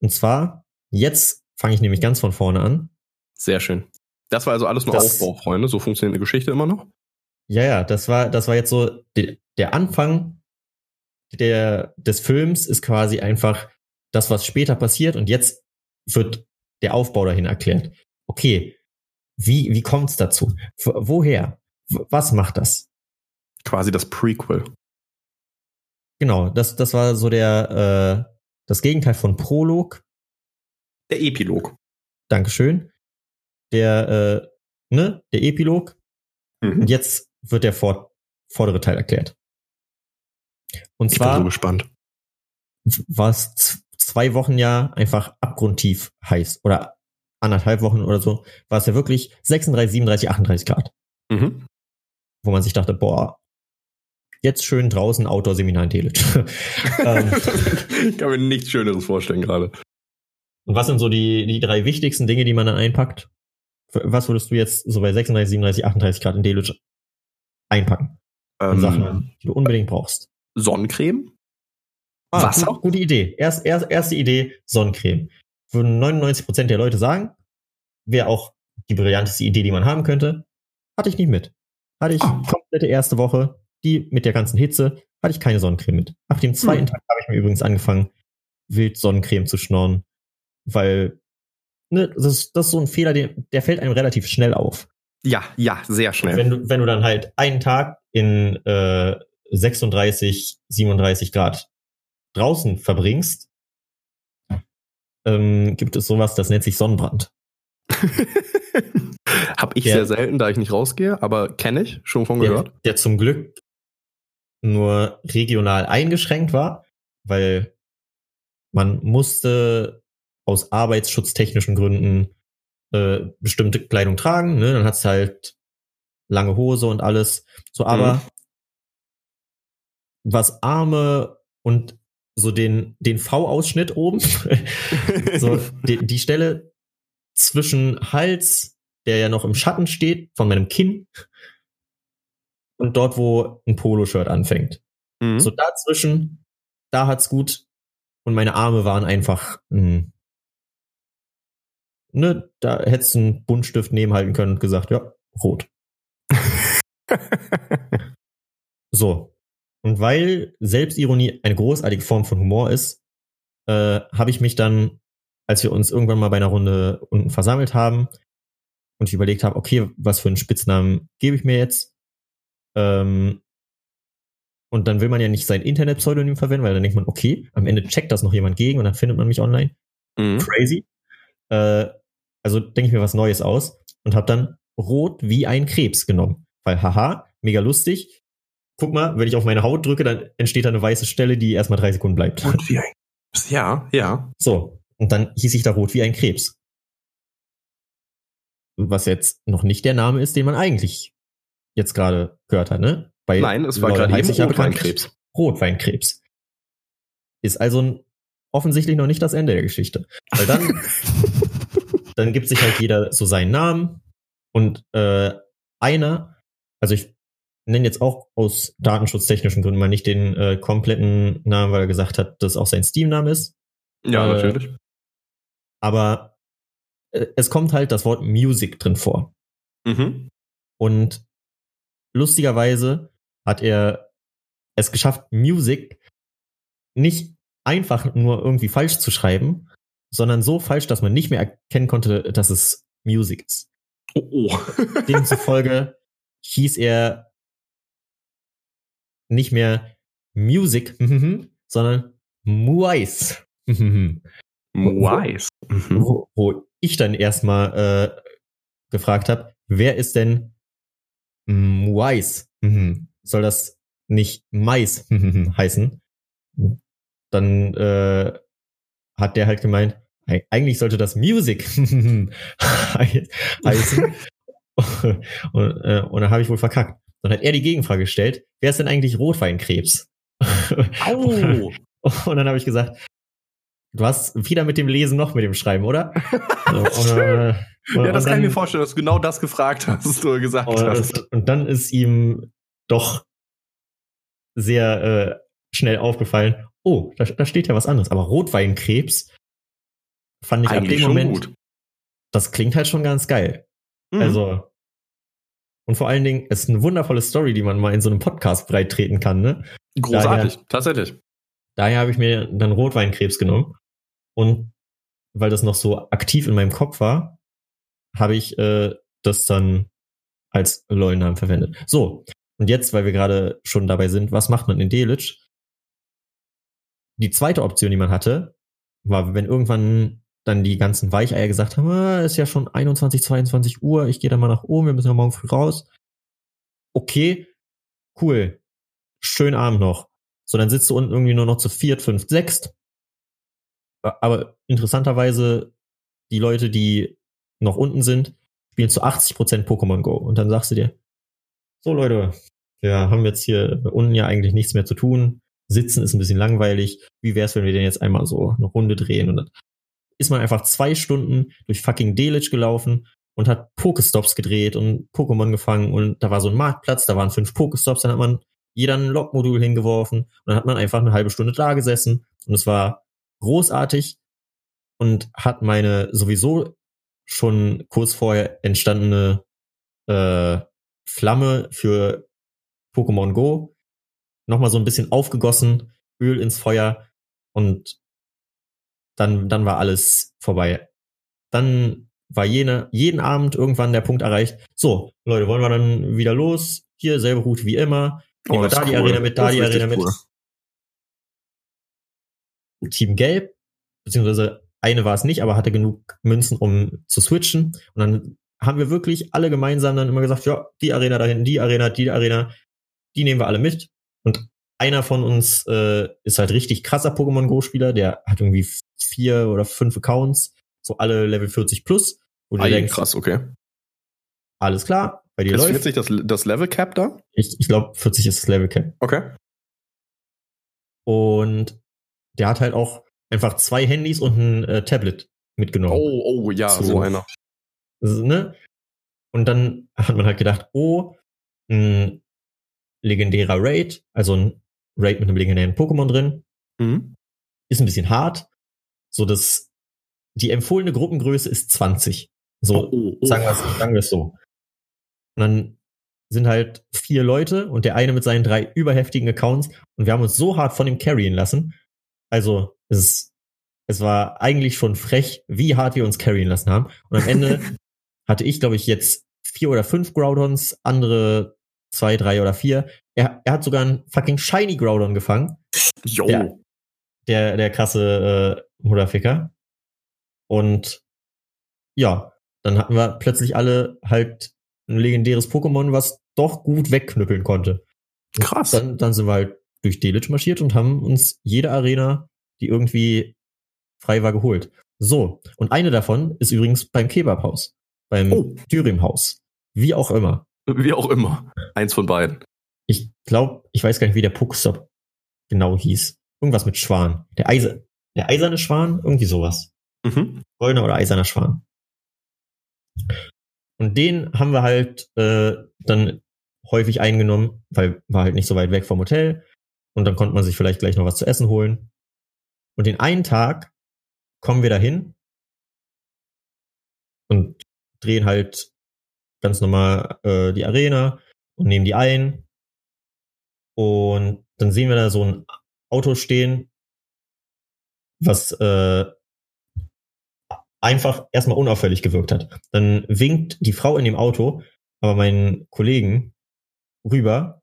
Und zwar, jetzt fange ich nämlich ganz von vorne an. Sehr schön. Das war also alles nur das, Aufbau, Freunde. So funktioniert eine Geschichte immer noch. Ja, ja, das war, das war jetzt so, die, der Anfang der, des Films ist quasi einfach das, was später passiert und jetzt wird der Aufbau dahin erklärt. Okay, wie, wie kommt es dazu? Woher? Was macht das? Quasi das Prequel. Genau, das, das war so der, äh, das Gegenteil von Prolog. Der Epilog. Dankeschön. Der, äh, ne, der Epilog. Mhm. Und jetzt wird der vor, vordere Teil erklärt. Und ich zwar. bin so gespannt. War es zwei Wochen ja einfach abgrundtief heiß. Oder anderthalb Wochen oder so. War es ja wirklich 36, 37, 38 Grad. Mhm. Wo man sich dachte, boah, jetzt schön draußen Outdoor-Seminar in Delitzsch. [LAUGHS] ähm, [LAUGHS] ich kann mir nichts Schöneres vorstellen gerade. Und was sind so die, die drei wichtigsten Dinge, die man dann einpackt? Was würdest du jetzt so bei 36, 37, 38 Grad in Delitzsch einpacken? Ähm, Sachen, die du unbedingt brauchst. Sonnencreme? Ah, Wasser? Gute, gute Idee. Erst, erst, erste Idee, Sonnencreme. Würden 99% der Leute sagen, wäre auch die brillanteste Idee, die man haben könnte. Hatte ich nicht mit. Hatte ich oh. komplette erste Woche die mit der ganzen Hitze hatte ich keine Sonnencreme mit. Nach dem zweiten hm. Tag habe ich mir übrigens angefangen, wild Sonnencreme zu schnorren, weil ne, das, ist, das ist so ein Fehler, der, der fällt einem relativ schnell auf. Ja, ja, sehr schnell. Wenn du, wenn du dann halt einen Tag in äh, 36, 37 Grad draußen verbringst, ähm, gibt es sowas, das nennt sich Sonnenbrand. [LAUGHS] Hab ich der, sehr selten, da ich nicht rausgehe, aber kenne ich, schon von gehört. Der, der zum Glück nur regional eingeschränkt war, weil man musste aus arbeitsschutztechnischen Gründen äh, bestimmte Kleidung tragen. Ne? Dann hat's halt lange Hose und alles. So, aber mhm. Was Arme und so den, den V-Ausschnitt oben, [LAUGHS] so die, die Stelle zwischen Hals, der ja noch im Schatten steht, von meinem Kinn und dort, wo ein Poloshirt anfängt. Mhm. So dazwischen, da hat's gut. Und meine Arme waren einfach, mh, hm, ne, da hättest du einen Buntstift nebenhalten können und gesagt, ja, rot. [LAUGHS] so. Und weil Selbstironie eine großartige Form von Humor ist, äh, habe ich mich dann, als wir uns irgendwann mal bei einer Runde unten versammelt haben und ich überlegt habe, okay, was für einen Spitznamen gebe ich mir jetzt, ähm, und dann will man ja nicht sein Internet-Pseudonym verwenden, weil dann denkt man, okay, am Ende checkt das noch jemand gegen und dann findet man mich online. Mhm. Crazy. Äh, also denke ich mir was Neues aus und habe dann rot wie ein Krebs genommen. Weil, haha, mega lustig. Guck mal, wenn ich auf meine Haut drücke, dann entsteht da eine weiße Stelle, die erstmal drei Sekunden bleibt. Rot wie ein Krebs. Ja, ja. So. Und dann hieß ich da rot wie ein Krebs. Was jetzt noch nicht der Name ist, den man eigentlich jetzt gerade gehört hat, ne? Bei Nein, es war gerade eben Rotweinkrebs. Rotweinkrebs. Ist also offensichtlich noch nicht das Ende der Geschichte. Weil dann, [LAUGHS] dann gibt sich halt jeder so seinen Namen und äh, einer, also ich nenne jetzt auch aus datenschutztechnischen Gründen mal nicht den äh, kompletten Namen, weil er gesagt hat, dass auch sein Steam-Name ist. Ja, äh, natürlich. Aber äh, es kommt halt das Wort Music drin vor. Mhm. Und lustigerweise hat er es geschafft, Music nicht einfach nur irgendwie falsch zu schreiben, sondern so falsch, dass man nicht mehr erkennen konnte, dass es Music ist. Oh, oh. Demzufolge [LAUGHS] hieß er nicht mehr Music, [LAUGHS] sondern Muais. Muais. Wo, wo, ich dann erstmal äh, gefragt habe, wer ist denn Muais, mhm. soll das nicht Mais [LAUGHS] heißen? Dann äh, hat der halt gemeint, eigentlich sollte das Music [LAUGHS] heißen. und, äh, und dann habe ich wohl verkackt. Dann hat er die Gegenfrage gestellt, wer ist denn eigentlich Rotweinkrebs? [LAUGHS] Au! und dann habe ich gesagt, du hast wieder mit dem Lesen noch mit dem Schreiben, oder? [LAUGHS] und, äh, ja, das dann, kann ich mir vorstellen, dass du genau das gefragt hast, was du gesagt und, hast. Und dann ist ihm doch sehr äh, schnell aufgefallen, oh, da, da steht ja was anderes. Aber Rotweinkrebs fand ich Eigentlich ab dem Moment, gut. das klingt halt schon ganz geil. Mhm. Also, und vor allen Dingen, es ist eine wundervolle Story, die man mal in so einem Podcast breit treten kann, ne? Großartig, daher, tatsächlich. Daher habe ich mir dann Rotweinkrebs genommen. Und weil das noch so aktiv in meinem Kopf war, habe ich äh, das dann als LOL-Namen verwendet. So, und jetzt, weil wir gerade schon dabei sind, was macht man in Delitzsch? Die zweite Option, die man hatte, war, wenn irgendwann dann die ganzen Weicheier gesagt haben, ah, ist ja schon 21, 22 Uhr, ich gehe dann mal nach oben, wir müssen ja morgen früh raus. Okay, cool. Schönen Abend noch. So, dann sitzt du unten irgendwie nur noch zu viert, fünf, sechst. Aber interessanterweise, die Leute, die noch unten sind, spielen zu 80% Pokémon Go. Und dann sagst du dir, so Leute, wir haben jetzt hier unten ja eigentlich nichts mehr zu tun. Sitzen ist ein bisschen langweilig. Wie wär's, wenn wir denn jetzt einmal so eine Runde drehen? Und ist man einfach zwei Stunden durch fucking Delitzsch gelaufen und hat Pokestops gedreht und Pokémon gefangen und da war so ein Marktplatz, da waren fünf Pokestops, dann hat man jeder ein Logmodul hingeworfen und dann hat man einfach eine halbe Stunde da gesessen und es war großartig und hat meine sowieso schon kurz vorher entstandene äh, Flamme für Pokémon Go nochmal so ein bisschen aufgegossen, Öl ins Feuer und dann, dann war alles vorbei. Dann war jene, jeden Abend irgendwann der Punkt erreicht. So, Leute, wollen wir dann wieder los? Hier, selbe Route wie immer. Nehmen oh, wir da die Arena mit, da die Arena mit. Cool. Team Gelb, beziehungsweise eine war es nicht, aber hatte genug Münzen, um zu switchen. Und dann haben wir wirklich alle gemeinsam dann immer gesagt, ja, die Arena da hinten, die Arena, die Arena, die nehmen wir alle mit. Und einer von uns äh, ist halt richtig krasser Pokémon Go-Spieler, der hat irgendwie vier oder fünf Accounts, so alle Level 40 plus. Und ah, denkst, krass, okay. Alles klar, bei dir ist läuft. 40 das, das Level Cap da? Ich, ich glaube, 40 ist das Level Cap. Okay. Und der hat halt auch einfach zwei Handys und ein äh, Tablet mitgenommen. Oh, oh, ja, so, so einer. Ne? Und dann hat man halt gedacht, oh, ein legendärer Raid, also ein Raid mit einem legendären Pokémon drin, mhm. ist ein bisschen hart. So dass die empfohlene Gruppengröße ist 20. So, oh, oh, sagen wir es so. Und dann sind halt vier Leute und der eine mit seinen drei überheftigen Accounts und wir haben uns so hart von ihm carryen lassen. Also, es ist, es war eigentlich schon frech, wie hart wir uns carryen lassen haben. Und am Ende [LAUGHS] hatte ich, glaube ich, jetzt vier oder fünf Groudons, andere zwei, drei oder vier. Er, er hat sogar einen fucking Shiny Groudon gefangen. Jo. Der, der, der krasse äh, Mutterficker. Und ja, dann hatten wir plötzlich alle halt ein legendäres Pokémon, was doch gut wegknüppeln konnte. Krass. Dann, dann sind wir halt durch Delitzsch marschiert und haben uns jede Arena, die irgendwie frei war, geholt. So, und eine davon ist übrigens beim Kebabhaus, beim oh. Dürim-Haus. Wie auch immer. Wie auch immer. Eins von beiden. Ich glaube, ich weiß gar nicht, wie der Pokestop genau hieß. Irgendwas mit Schwan. Der, Eise, der eiserne Schwan, irgendwie sowas. Mhm. Goldener oder eiserner Schwan. Und den haben wir halt äh, dann häufig eingenommen, weil war halt nicht so weit weg vom Hotel. Und dann konnte man sich vielleicht gleich noch was zu essen holen. Und den einen Tag kommen wir dahin und drehen halt ganz normal äh, die Arena und nehmen die ein. Und dann sehen wir da so ein Auto stehen, was äh, einfach erstmal unauffällig gewirkt hat. Dann winkt die Frau in dem Auto, aber meinen Kollegen rüber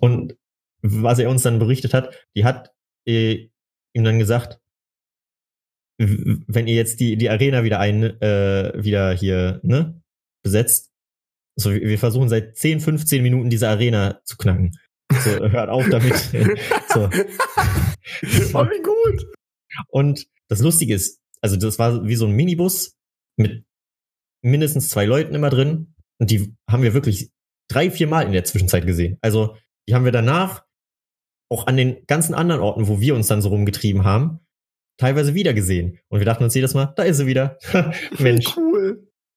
und was er uns dann berichtet hat, die hat äh, ihm dann gesagt, wenn ihr jetzt die die Arena wieder ein äh, wieder hier ne besetzt, so wir versuchen seit 10, 15 Minuten diese Arena zu knacken. So, [LAUGHS] hört auf damit. [LAUGHS] so. Oh, wie gut. Und das Lustige ist, also das war wie so ein Minibus mit mindestens zwei Leuten immer drin. Und die haben wir wirklich drei, vier Mal in der Zwischenzeit gesehen. Also die haben wir danach auch an den ganzen anderen Orten, wo wir uns dann so rumgetrieben haben, teilweise wieder gesehen. Und wir dachten uns jedes Mal, da ist sie wieder. [LAUGHS] Mensch.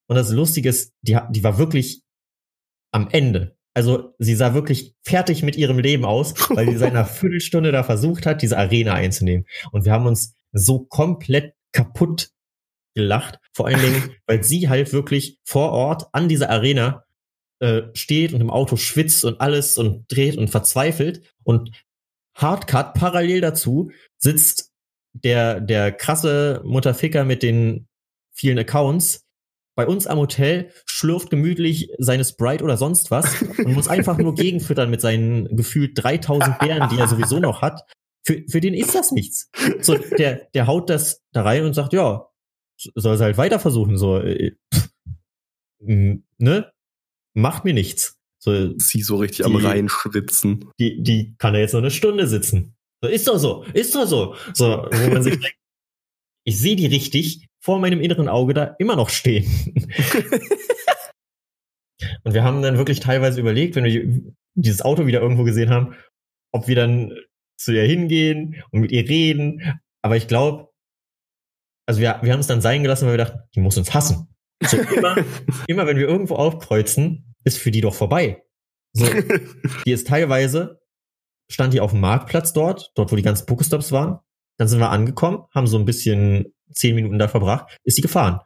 Und das Lustige ist, die, die war wirklich am Ende. Also sie sah wirklich fertig mit ihrem Leben aus, weil sie seit einer [LAUGHS] Viertelstunde da versucht hat, diese Arena einzunehmen. Und wir haben uns so komplett kaputt gelacht. Vor allen Dingen, [LAUGHS] weil sie halt wirklich vor Ort an dieser Arena äh, steht und im Auto schwitzt und alles und dreht und verzweifelt. Und Hardcut parallel dazu sitzt der, der krasse Mutterficker mit den vielen Accounts bei uns am Hotel, schlürft gemütlich seine Sprite oder sonst was und muss einfach nur gegenfüttern mit seinen gefühlt 3000 Bären, die er sowieso noch hat. Für, für den ist das nichts. So, der, der haut das da rein und sagt, ja, soll es halt weiter versuchen, so, äh, pff, ne? Macht mir nichts. So, Sie so richtig die, am reinschwitzen. Die, die kann er jetzt noch eine Stunde sitzen. So, ist doch so, ist doch so. So, wo man sich [LAUGHS] denkt, ich sehe die richtig vor meinem inneren Auge da immer noch stehen. [LAUGHS] und wir haben dann wirklich teilweise überlegt, wenn wir dieses Auto wieder irgendwo gesehen haben, ob wir dann zu ihr hingehen und mit ihr reden. Aber ich glaube, also wir, wir haben es dann sein gelassen, weil wir dachten, die muss uns hassen. So immer, [LAUGHS] immer wenn wir irgendwo aufkreuzen, ist für die doch vorbei. So, [LAUGHS] die ist teilweise, stand die auf dem Marktplatz dort, dort wo die ganzen Pokestops waren. Dann sind wir angekommen, haben so ein bisschen zehn Minuten da verbracht, ist sie gefahren.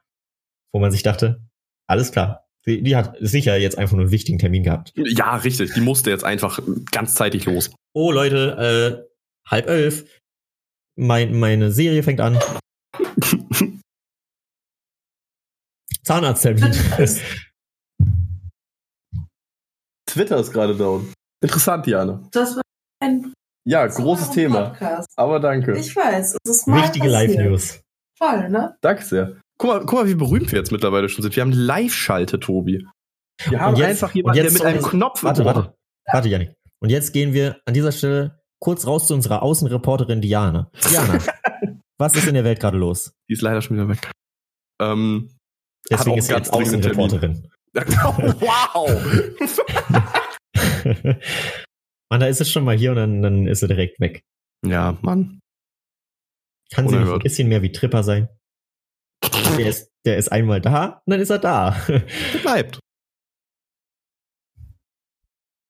Wo man sich dachte, alles klar. Die, die hat sicher jetzt einfach nur einen wichtigen Termin gehabt. Ja, richtig. Die musste jetzt einfach ganzzeitig los. Oh, Leute, äh, halb elf. Mein, meine Serie fängt an. [LAUGHS] Zahnarzttermin. Twitter ist gerade down. Interessant, Diana. Das war ein ja, großes Thema. Podcast. Aber danke. Ich weiß, es ist mal Wichtige Live-News. Voll, ne? Danke sehr. Guck mal, guck mal, wie berühmt wir jetzt mittlerweile schon sind. Wir haben Live-Schalte, Tobi. Wir haben jetzt, einfach jemanden, der mit einem Knopf Warte, warte. Warte, Janik. Und jetzt gehen wir an dieser Stelle kurz raus zu unserer Außenreporterin Diana. Diana, [LAUGHS] was ist in der Welt gerade los? Die ist leider schon wieder weg. Ähm, Deswegen ist sie jetzt Außenreporterin. [LAUGHS] wow! [LAUGHS] Mann, da ist es schon mal hier und dann, dann ist er direkt weg. Ja, Mann. Kann Unerhört. sie nicht ein bisschen mehr wie Tripper sein? Der ist, der ist einmal da und dann ist er da. Der bleibt.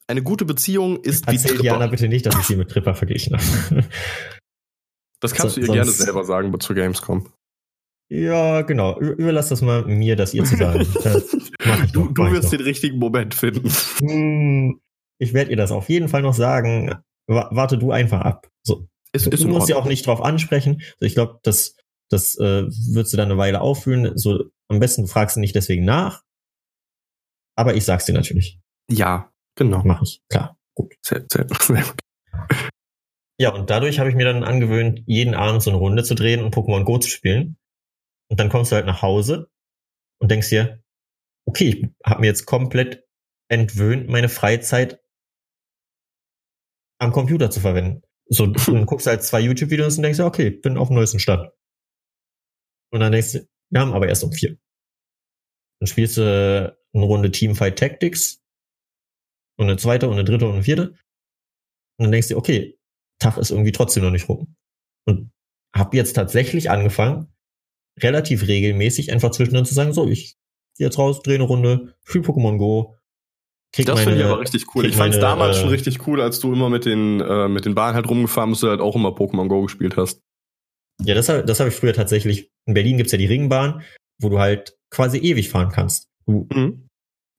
Eine gute Beziehung ist Erzähl wie Tripper. Jana bitte nicht, dass ich sie mit Tripper verglichen habe. Das kannst so, du ihr gerne selber sagen zur Gamescom. Ja, genau. Überlass das mal mir, das ihr zu sagen. [LAUGHS] du, du wirst den richtigen Moment finden. Ich werde ihr das auf jeden Fall noch sagen. Warte du einfach ab. So. Ist, ist du musst sie auch nicht drauf ansprechen. Ich glaube, das, das äh, würdest du dann eine Weile auffühlen. So, am besten fragst du nicht deswegen nach. Aber ich sag's dir natürlich. Ja, genau. Mach ich, klar. Gut. Sehr, sehr, [LAUGHS] sehr gut. Ja, und dadurch habe ich mir dann angewöhnt, jeden Abend so eine Runde zu drehen und Pokémon Go zu spielen. Und dann kommst du halt nach Hause und denkst dir, okay, ich habe mir jetzt komplett entwöhnt, meine Freizeit am Computer zu verwenden. So, [LAUGHS] du guckst halt zwei YouTube-Videos und denkst ja, okay, bin auf dem neuesten Stand. Und dann denkst du, wir haben aber erst um vier. Dann spielst du eine Runde Teamfight Tactics und eine zweite und eine dritte und eine vierte. Und dann denkst du, okay, Tag ist irgendwie trotzdem noch nicht rum. Und hab jetzt tatsächlich angefangen, relativ regelmäßig einfach zwischendrin zu sagen, so, ich gehe jetzt raus, drehe eine Runde, spiel Pokémon Go, Krieg das finde ich aber richtig cool. Ich fand es damals äh, schon richtig cool, als du immer mit den, äh, mit den Bahnen halt rumgefahren bist, du halt auch immer Pokémon Go gespielt hast. Ja, das, das habe ich früher tatsächlich. In Berlin gibt's ja die Ringbahn, wo du halt quasi ewig fahren kannst. Du mhm.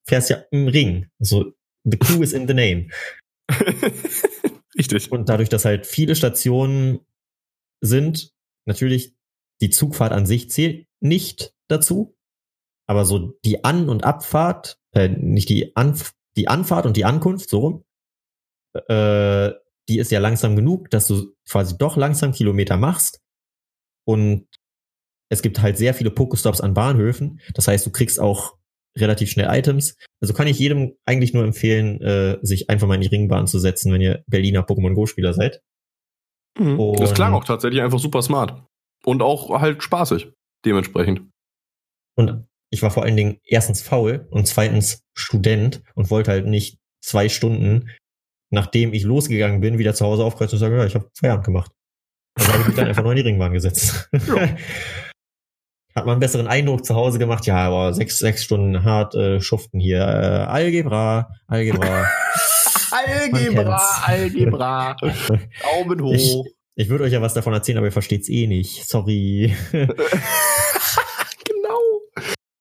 fährst ja im Ring. So, the clue is in the name. [LAUGHS] richtig. Und dadurch, dass halt viele Stationen sind, natürlich die Zugfahrt an sich zählt nicht dazu. Aber so die An- und Abfahrt, äh, nicht die Anf die Anfahrt und die Ankunft, so rum, äh, die ist ja langsam genug, dass du quasi doch langsam Kilometer machst. Und es gibt halt sehr viele Pokestops an Bahnhöfen. Das heißt, du kriegst auch relativ schnell Items. Also kann ich jedem eigentlich nur empfehlen, äh, sich einfach mal in die Ringbahn zu setzen, wenn ihr Berliner Pokémon Go-Spieler seid. Mhm. Das klang auch tatsächlich einfach super smart. Und auch halt spaßig, dementsprechend. Und ich war vor allen Dingen erstens faul und zweitens Student und wollte halt nicht zwei Stunden, nachdem ich losgegangen bin, wieder zu Hause aufkreuzen und sagen, ja, ich habe Feierabend gemacht. Also habe ich mich dann einfach nur in die Ringbahn gesetzt. Ja. [LAUGHS] Hat man einen besseren Eindruck zu Hause gemacht? Ja, aber sechs, sechs Stunden hart äh, schuften hier. Äh, Algebra, Algebra. [LAUGHS] Algebra, Algebra. [LAUGHS] Daumen hoch. Ich, ich würde euch ja was davon erzählen, aber ihr versteht's eh nicht. Sorry.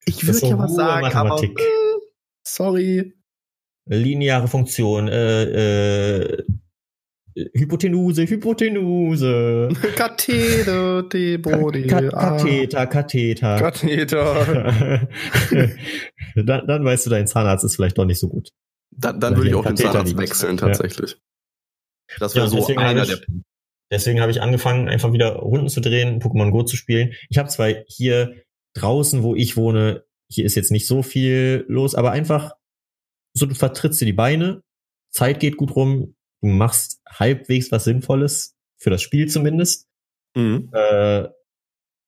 Ich würde so ja was sagen, Mathematik. aber mm, sorry. Lineare Funktion, äh, äh, Hypotenuse, Hypotenuse. [LAUGHS] Kathete, Debode, Ka Katheter, Katheter. Katheter. [LAUGHS] dann, dann weißt du, dein Zahnarzt ist vielleicht doch nicht so gut. Dann, dann würde ich auch den Katheter Zahnarzt liegt. wechseln, Ja. tatsächlich. Das Ja, wäre so deswegen einer habe der ich, deswegen habe ich angefangen, einfach wieder Runden zu drehen, Pokémon Go zu spielen. Ich habe zwar hier draußen, wo ich wohne, hier ist jetzt nicht so viel los, aber einfach so, du vertrittst dir die Beine, Zeit geht gut rum, du machst halbwegs was Sinnvolles, für das Spiel zumindest. Mhm. Äh,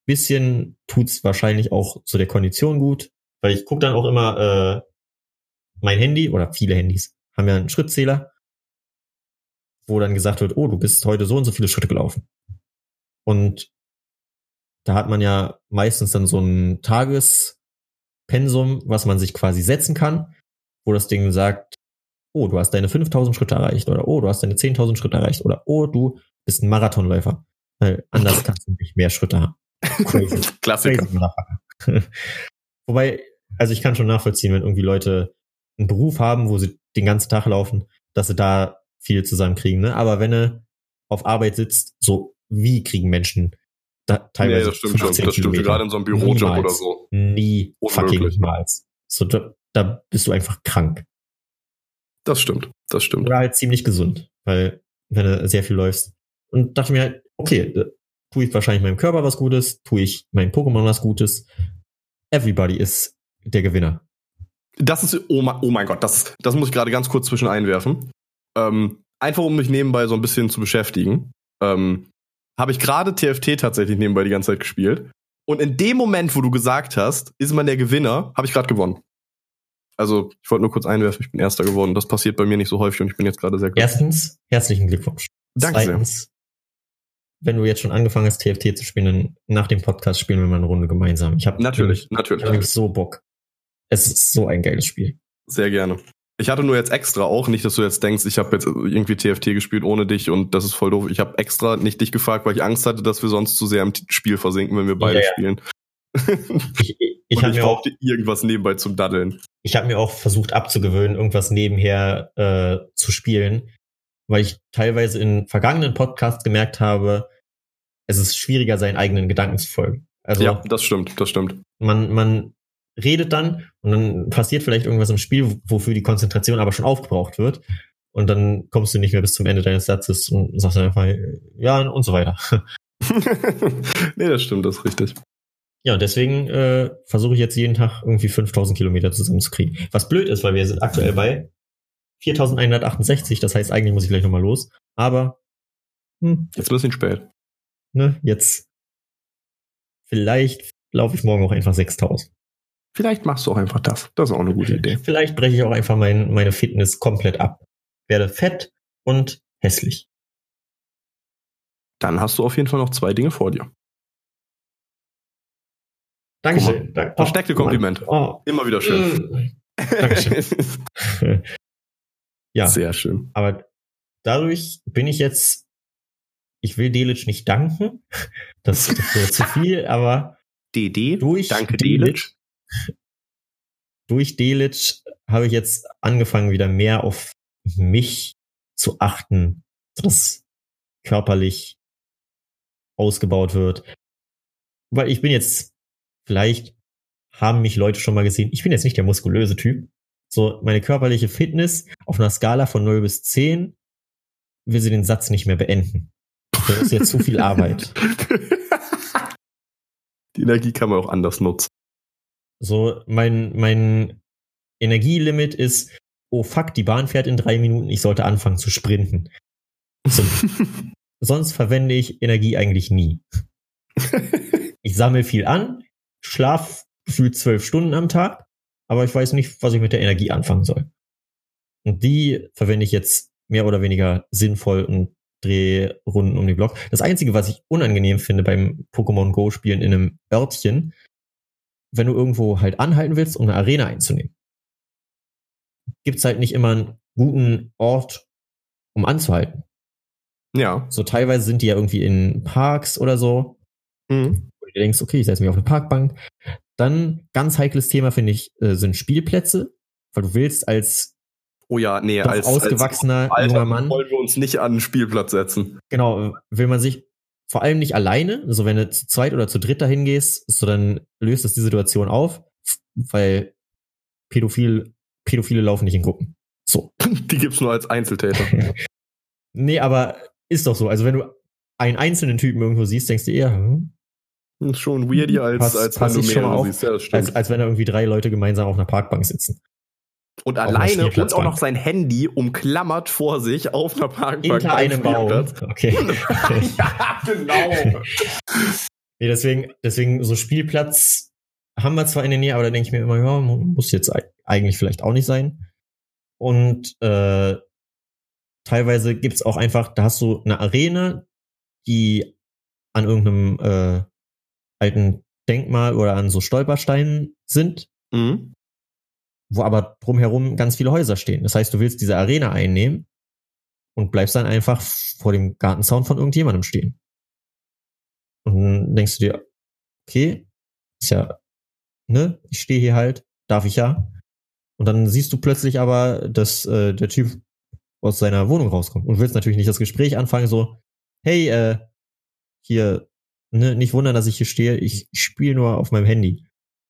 bisschen tut's wahrscheinlich auch zu der Kondition gut, weil ich gucke dann auch immer äh, mein Handy oder viele Handys haben ja einen Schrittzähler, wo dann gesagt wird, oh, du bist heute so und so viele Schritte gelaufen. Und da hat man ja meistens dann so ein Tagespensum, was man sich quasi setzen kann, wo das Ding sagt, oh, du hast deine 5000 Schritte erreicht oder oh, du hast deine 10.000 Schritte erreicht oder oh, du bist ein Marathonläufer. Weil anders [LAUGHS] kannst du nicht mehr Schritte haben. Crazy. [LAUGHS] Klassiker. Crazy. [LAUGHS] Wobei, also ich kann schon nachvollziehen, wenn irgendwie Leute einen Beruf haben, wo sie den ganzen Tag laufen, dass sie da viel zusammenkriegen. Ne? Aber wenn du auf Arbeit sitzt, so wie kriegen Menschen da Nee, teilweise das stimmt schon. 15 Das stimmt Kilometer? gerade in so einem Bürojob Niemals. oder so. Nie fucking Unmöglich. niemals. So, da, da bist du einfach krank. Das stimmt. Das stimmt. Oder halt ziemlich gesund, weil wenn du sehr viel läufst. Und dachte mir halt, okay, äh, tue ich wahrscheinlich meinem Körper was Gutes, tue ich meinem Pokémon was Gutes. Everybody ist der Gewinner. Das ist, oh mein, oh mein Gott, das, das muss ich gerade ganz kurz zwischen einwerfen. Ähm, einfach um mich nebenbei so ein bisschen zu beschäftigen, ähm, habe ich gerade TFT tatsächlich nebenbei die ganze Zeit gespielt. Und in dem Moment, wo du gesagt hast, ist man der Gewinner, habe ich gerade gewonnen. Also, ich wollte nur kurz einwerfen, ich bin Erster geworden. Das passiert bei mir nicht so häufig und ich bin jetzt gerade sehr glücklich. Erstens, herzlichen Glückwunsch. Danke sehr. Zweitens, wenn du jetzt schon angefangen hast, TFT zu spielen, dann nach dem Podcast spielen wir mal eine Runde gemeinsam. Ich habe Natürlich, ich hab natürlich. so Bock. Es ist so ein geiles Spiel. Sehr gerne. Ich hatte nur jetzt extra auch, nicht, dass du jetzt denkst, ich habe jetzt irgendwie TFT gespielt ohne dich und das ist voll doof. Ich habe extra nicht dich gefragt, weil ich Angst hatte, dass wir sonst zu sehr im Spiel versinken, wenn wir beide Ja, ja. spielen. [LAUGHS] Ich, ich, habe mir, auch- irgendwas nebenbei zum Daddeln. ich hab mir auch versucht abzugewöhnen, irgendwas nebenher äh, zu spielen, weil ich teilweise in vergangenen Podcasts gemerkt habe, es ist schwieriger, seinen eigenen Gedanken zu folgen. Also ja, das stimmt, das stimmt. man, man redet dann und dann passiert vielleicht irgendwas im Spiel, wofür die Konzentration aber schon aufgebraucht wird. Und dann kommst du nicht mehr bis zum Ende deines Satzes und sagst dann einfach, ja, und so weiter. [LAUGHS] nee, das stimmt, das ist richtig. Ja, und deswegen äh, versuche ich jetzt jeden Tag irgendwie 5000 Kilometer zusammenzukriegen. Was blöd ist, weil wir sind aktuell bei 4168, das heißt, eigentlich muss ich gleich nochmal los. Aber, hm, Jetzt ein bisschen spät. ne, jetzt, vielleicht laufe ich morgen auch einfach 6000. Vielleicht machst du auch einfach das. Das ist auch eine gute Idee. Vielleicht breche ich auch einfach mein, meine Fitness komplett ab. Werde fett und hässlich. Dann hast du auf jeden Fall noch zwei Dinge vor dir. Dankeschön. Dank- Versteckte oh. Komplimente. Oh. Immer wieder schön. Mm. Dankeschön. [LAUGHS] ja, Sehr schön. aber dadurch bin ich jetzt, ich will Delic nicht danken. Das, das [LAUGHS] wäre zu viel, aber DD. durch Danke, Delic, durch Delic habe ich jetzt angefangen, wieder mehr auf mich zu achten, dass körperlich ausgebaut wird. Weil ich bin jetzt, vielleicht haben mich Leute schon mal gesehen, ich bin jetzt nicht der muskulöse Typ. So, meine körperliche Fitness auf einer Skala von 0 bis 10 will sie den Satz nicht mehr beenden. Das ist jetzt zu viel Arbeit. [LAUGHS] Die Energie kann man auch anders nutzen. So, mein, mein Energielimit ist, oh fuck, die Bahn fährt in drei Minuten, ich sollte anfangen zu sprinten. So, [LAUGHS] sonst verwende ich Energie eigentlich nie. [LAUGHS] Ich sammle viel an, schlaf gefühlt zwölf Stunden am Tag, aber ich weiß nicht, was ich mit der Energie anfangen soll. Und die verwende ich jetzt mehr oder weniger sinnvoll und drehe Runden um den Block. Das Einzige, was ich unangenehm finde beim Pokémon Go spielen in einem Örtchen, wenn du irgendwo halt anhalten willst, um eine Arena einzunehmen, gibt's halt nicht immer einen guten Ort, um anzuhalten. Ja. So teilweise sind die ja irgendwie in Parks oder so, Mhm. wo du dir denkst, okay, ich setze mich auf eine Parkbank. Dann ganz heikles Thema, finde ich, äh, sind Spielplätze, weil du willst als Oh ja, nee, als ausgewachsener als junger Mann, wollen wir uns nicht an den Spielplatz setzen. genau, will man sich vor allem nicht alleine, also wenn du zu zweit oder zu dritt dahin gehst, so dann löst das die Situation auf, weil Pädophil, Pädophile laufen nicht in Gruppen. So. [LAUGHS] Die gibt's nur als Einzeltäter. [LAUGHS] Nee, aber ist doch so. Also wenn du einen einzelnen Typen irgendwo siehst, denkst du eher, hm, schon weirdy als, Pass- als pass wenn du mehrere siehst. Ja, als, als wenn da irgendwie drei Leute gemeinsam auf einer Parkbank sitzen. Und einer alleine und auch noch sein Handy umklammert vor sich auf einer Parkbank. Hinter einem Baum. Spielplatz. Okay. [LAUGHS] ja, genau. Nee, deswegen, deswegen so Spielplatz haben wir zwar in der Nähe, aber da denke ich mir immer, ja, muss jetzt ei- eigentlich vielleicht auch nicht sein. Und äh, teilweise gibt's auch einfach, da hast du eine Arena, die an irgendeinem äh, alten Denkmal oder an so Stolpersteinen sind, Mhm. Wo aber drumherum ganz viele Häuser stehen. Das heißt, du willst diese Arena einnehmen und bleibst dann einfach vor dem Gartenzaun von irgendjemandem stehen. Und dann denkst du dir, okay, ist ja, ne, ich stehe hier halt, darf ich ja. Und dann siehst du plötzlich aber, dass äh, der Typ aus seiner Wohnung rauskommt und willst natürlich nicht das Gespräch anfangen, so, hey, äh, hier, ne, nicht wundern, dass ich hier stehe, ich, spiele nur auf meinem Handy.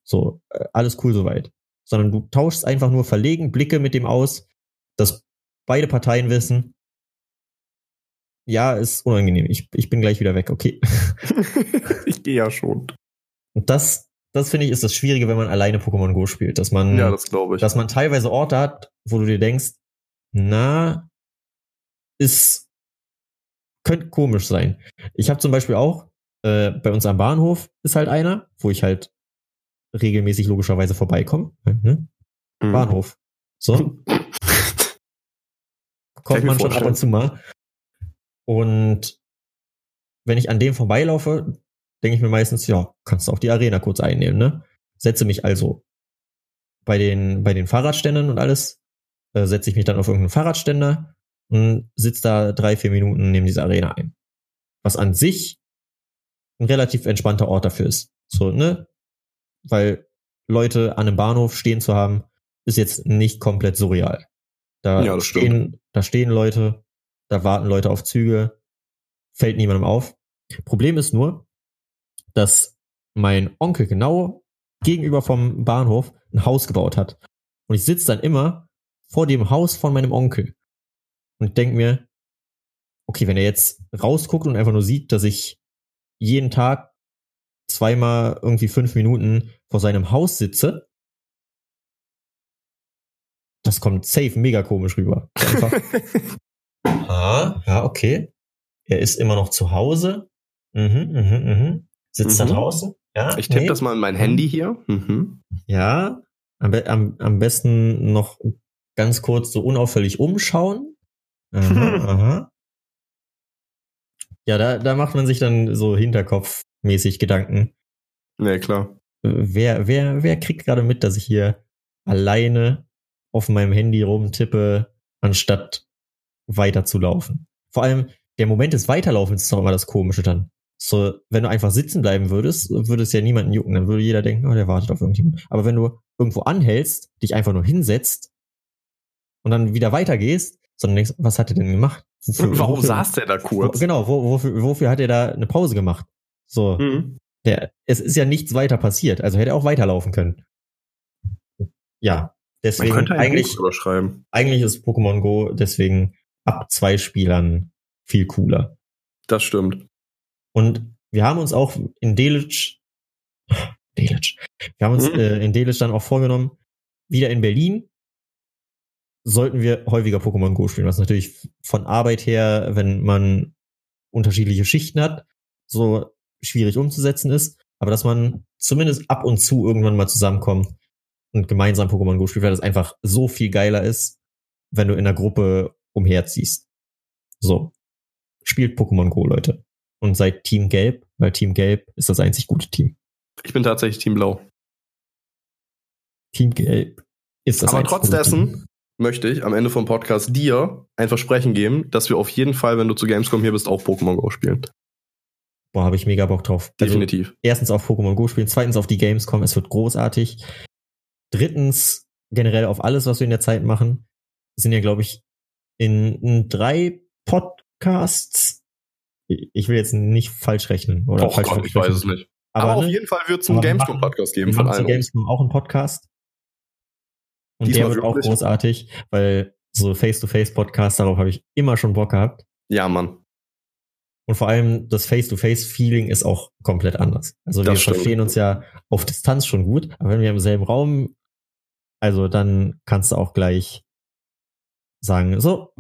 So, äh, alles cool soweit. Sondern du tauschst einfach nur verlegen Blicke mit dem aus, dass beide Parteien wissen, ja, ist unangenehm. Ich, ich bin gleich wieder weg, okay. [LAUGHS] ich gehe ja schon. Und das, das finde ich, ist das Schwierige, wenn man alleine Pokémon Go spielt, dass man, Ja, das glaube ich. dass man teilweise Orte hat, wo du dir denkst, na, ist, könnte komisch sein. Ich habe zum Beispiel auch, äh, bei uns am Bahnhof ist halt einer, wo ich halt regelmäßig logischerweise vorbeikomme. Ne? Mhm. Bahnhof. So. Kommt man schon ab und zu mal. Und wenn ich an dem vorbeilaufe, denke ich mir meistens, ja, kannst du auch die Arena kurz einnehmen, ne? Setze mich also bei den, bei den Fahrradständern und alles, äh, setze ich mich dann auf irgendeinen Fahrradständer und sitze da drei, vier Minuten neben dieser Arena ein. Was an sich ein relativ entspannter Ort dafür ist. So, ne? Weil Leute an einem Bahnhof stehen zu haben, ist jetzt nicht komplett surreal. Da Ja, das stehen, da stehen Leute, da warten Leute auf Züge, fällt niemandem auf. Problem ist nur, dass mein Onkel genau gegenüber vom Bahnhof ein Haus gebaut hat. Und ich sitze dann immer vor dem Haus von meinem Onkel und denke mir, okay, wenn er jetzt rausguckt und einfach nur sieht, dass ich jeden Tag zweimal irgendwie fünf Minuten vor seinem Haus sitze, das kommt safe mega komisch rüber. [LAUGHS] Ah, ja, okay. Er ist immer noch zu Hause. Mhm, mhm, mhm. Sitzt da Mhm. draußen. Ja, Ich tippe nee. das mal in mein Handy hier. Mhm. Ja, am, be am, am besten noch ganz kurz so unauffällig umschauen. Aha, [LAUGHS] aha. Ja, da, da macht man sich dann so hinterkopfmäßig Gedanken. Nee, klar. Wer, wer, wer kriegt gerade mit, dass ich hier alleine auf meinem Handy rumtippe, anstatt weiterzulaufen? Vor allem, der Moment des Weiterlaufens ist doch immer das Komische dann. So, wenn du einfach sitzen bleiben würdest, würde es ja niemanden jucken. Dann würde jeder denken, oh, der wartet auf irgendjemand. Aber wenn du irgendwo anhältst, dich einfach nur hinsetzt und dann wieder weitergehst, sondern denkst, was hat er denn gemacht? Wofür- Warum wofür- saß der da kurz? Wo, genau, wo, wofür, wofür hat er da eine Pause gemacht? So, Mhm. der, es ist ja nichts weiter passiert, also hätte er auch weiterlaufen können. Ja, Man deswegen könnte ein eigentlich, eigentlich ist Pokémon Go deswegen ab zwei Spielern viel cooler. Das stimmt. Und wir haben uns auch in Delitzsch, Delitzsch, wir haben uns Mhm. äh, in Delitzsch dann auch vorgenommen, wieder in Berlin sollten wir häufiger Pokémon Go spielen, was natürlich von Arbeit her, wenn man unterschiedliche Schichten hat, so schwierig umzusetzen ist, aber dass man zumindest ab und zu irgendwann mal zusammenkommt und gemeinsam Pokémon Go spielt, weil das einfach so viel geiler ist, wenn du in der Gruppe umherziehst. So. Spielt Pokémon Go, Leute. Und seid Team Gelb, weil Team Gelb ist das einzig gute Team. Ich bin tatsächlich Team Blau. Team Gelb ist das Aber trotz dessen Team. möchte ich am Ende vom Podcast dir ein Versprechen geben, dass wir auf jeden Fall, wenn du zu Gamescom hier bist, auch Pokémon Go spielen. Boah, habe ich mega Bock drauf. Also, Definitiv. erstens auf Pokémon Go spielen, zweitens auf die Gamescom, es wird großartig. Drittens generell auf alles, was wir in der Zeit machen. Sind ja, glaube ich, in, in drei Podcasts. Ich will jetzt nicht falsch rechnen. Oder Och falsch Gott, ich weiß es nicht. Aber, Aber, auf ne, jeden Fall wird es einen Gamescom-Podcast geben von allen. Gamescom auch einen Podcast. Und Diesmal der wird auch wirklich? großartig, weil so Face-to-Face-Podcast, darauf habe ich immer schon Bock gehabt. Ja, Mann. Und vor allem das Face-to-Face-Feeling ist auch komplett anders. Also wir Das stimmt. verstehen uns ja auf Distanz schon gut, aber wenn wir im selben Raum, also dann kannst du auch gleich sagen, so,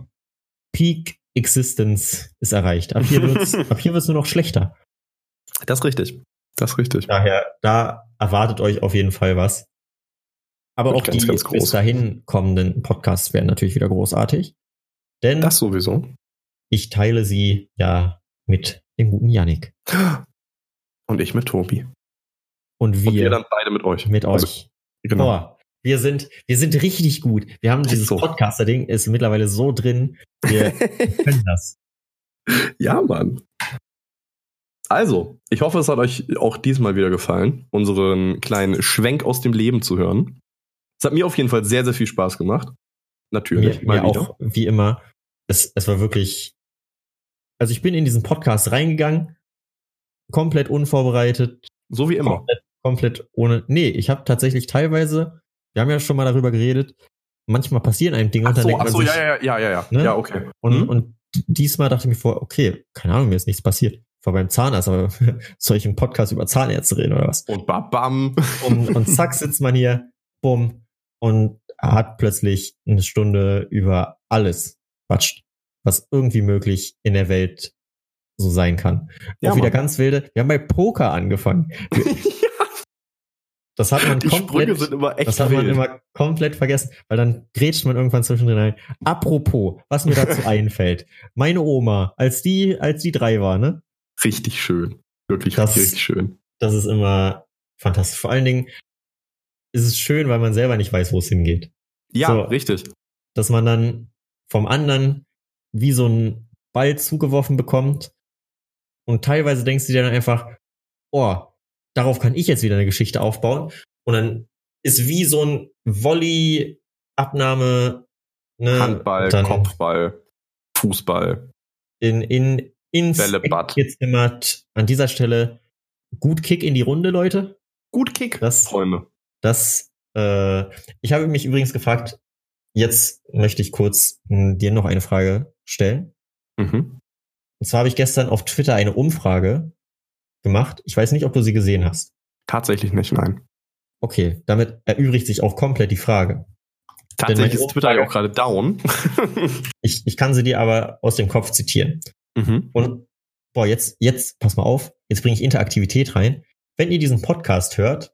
Peak Existence ist erreicht. Ab hier wird's, [LAUGHS] ab hier wird's nur noch schlechter. Das ist richtig. Das ist richtig. Daher, da erwartet euch auf jeden Fall was. Aber Wird auch ganz, die ganz groß. bis dahin kommenden Podcasts werden natürlich wieder großartig. Denn Das sowieso. ich teile sie ja mit dem guten Yannick. Und ich mit Tobi. Und wir, Und wir dann beide mit euch. mit Also, euch. Genau. Boah, wir sind, wir sind richtig gut. Wir haben dieses so. Podcaster-Ding ist mittlerweile so drin. Wir [LAUGHS] können das. Ja, Mann. Also, ich hoffe, es hat euch auch diesmal wieder gefallen, unseren kleinen Schwenk aus dem Leben zu hören. Es hat mir auf jeden Fall sehr, sehr viel Spaß gemacht. Natürlich, Mir, mir auch, wie immer. Es, es war wirklich. Also ich bin in diesen Podcast reingegangen, komplett unvorbereitet, So wie immer. komplett, komplett ohne. Nee, ich habe tatsächlich teilweise, wir haben ja schon mal darüber geredet, manchmal passieren einem Dinge Ach und dann so, denkt ach man so, sich, ja, ja, ja, ja, ja. Ne? Ja, okay. Und, Mhm. und diesmal dachte ich mir vor, okay, keine Ahnung, mir ist nichts passiert. Ich war beim Zahnarzt, aber [LAUGHS] soll ich im Podcast über Zahnärzte reden oder was? Und babam. Und, [LAUGHS] und zack sitzt man hier, bumm, und hat plötzlich eine Stunde über alles quatscht, was irgendwie möglich in der Welt so sein kann. Ja, Auch wieder Mann. ganz wilde. Wir haben bei Poker angefangen. [LAUGHS] Das hat man Die Sprünge komplett, sind immer echt das hat man wild. immer komplett vergessen, weil dann grätscht man irgendwann zwischendrin rein. Apropos, was mir dazu [LAUGHS] einfällt. Meine Oma, als die, als die drei war, ne? Richtig schön. Wirklich Das- richtig schön. Das ist immer fantastisch. Vor allen Dingen ist es schön, weil man selber nicht weiß, wo es hingeht. Ja, So. richtig. Dass man dann vom anderen wie so ein Ball zugeworfen bekommt. Und teilweise denkst du dir dann einfach, oh, darauf kann ich jetzt wieder eine Geschichte aufbauen. Und dann ist wie so ein Volley-Abnahme, ne, Handball, Kopfball, Fußball. in, in, ins Bällebad. Gezimmert. An dieser Stelle gut Kick in die Runde, Leute. Gut Kick. Das, Träume. das, äh, ich habe mich übrigens gefragt, jetzt möchte ich kurz mh, dir noch eine Frage stellen. Mhm. Und zwar habe ich gestern auf Twitter eine Umfrage gemacht. Ich weiß nicht, ob du sie gesehen hast. Tatsächlich nicht, nein. Okay, damit erübrigt sich auch komplett die Frage. Tatsächlich ist Twitter ja auch gerade down. [LAUGHS] [LAUGHS] Ich, ich kann sie dir aber aus dem Kopf zitieren. mhm. Und boah, jetzt, jetzt, pass mal auf, jetzt bringe ich Interaktivität rein. Wenn ihr diesen Podcast hört,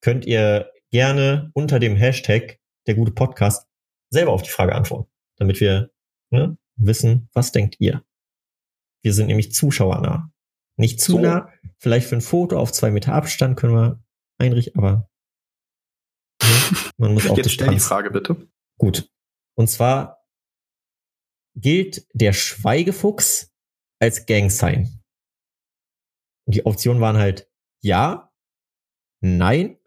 könnt ihr gerne unter dem Hashtag der gute Podcast selber auf die Frage antworten, damit wir ne, wissen, was denkt ihr. Wir sind nämlich zuschauernah. Nicht zu So. nah, vielleicht für ein Foto auf zwei Meter Abstand können wir einrichten, aber ne, man muss auch Jetzt stell die Frage bitte. Gut. Und zwar gilt der Schweigefuchs als Gangsign. Und die Optionen waren halt ja, nein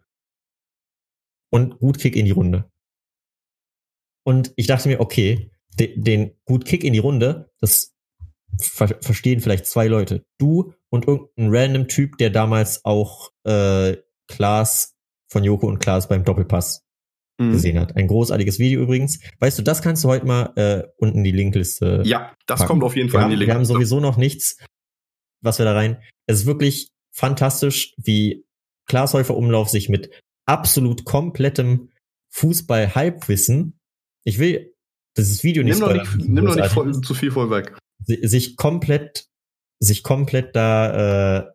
und gut Kick in die Runde. Und ich dachte mir, okay, de, den gut Kick in die Runde, das ver verstehen vielleicht zwei Leute. Du und irgendein random Typ, der damals auch äh, Klaas von Joko und Klaas beim Doppelpass Mhm. gesehen hat. Ein großartiges Video übrigens. Weißt du, das kannst du heute mal äh, unten in die Linkliste. Ja, das packen. kommt auf jeden Fall haben, in die wir haben sowieso noch nichts, was wir da rein. Es ist wirklich fantastisch, wie Klaas Häufer Umlauf sich mit absolut komplettem Fußball-Halbwissen. Ich will dieses Video nicht Nimm spoilern, nicht, nimm doch nicht voll, ist, zu viel vorweg. si- sich komplett, sich komplett da äh,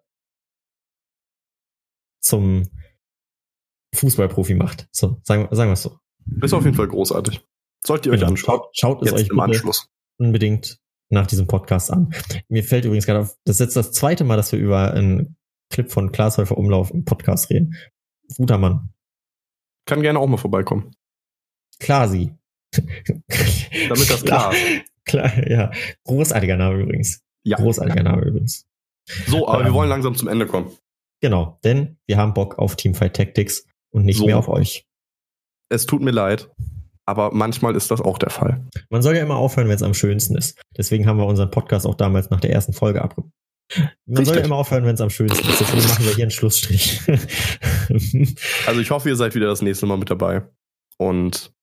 zum Fußballprofi macht. So, sagen, sagen wir es so. Ist auf jeden Fall großartig. Sollt ihr euch Genau. anschauen. Schaut, schaut es euch im Anschluss. unbedingt nach diesem Podcast an. Mir fällt übrigens gerade auf, das ist jetzt das zweite Mal, dass wir über einen Clip von Klaas Häufer Umlauf im Podcast reden. Guter Mann. Kann gerne auch mal vorbeikommen. Klasi. [LAUGHS] Damit das klar ist. Klar, ja. Großartiger Name übrigens. Ja. Großartiger Name übrigens. So, aber ähm, wir wollen langsam zum Ende kommen. Genau, denn wir haben Bock auf Teamfight Tactics und nicht so. mehr auf euch. Es tut mir leid, aber manchmal ist das auch der Fall. Man soll ja immer aufhören, wenn es am schönsten ist. Deswegen haben wir unseren Podcast auch damals nach der ersten Folge abgebrochen. Man Richtig. soll ja immer aufhören, wenn es am schönsten ist. Deswegen machen wir hier einen Schlussstrich. [LAUGHS] also ich hoffe, ihr seid wieder das nächste Mal mit dabei. Und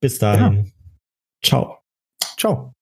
bis dahin. Ja. Ciao. Ciao.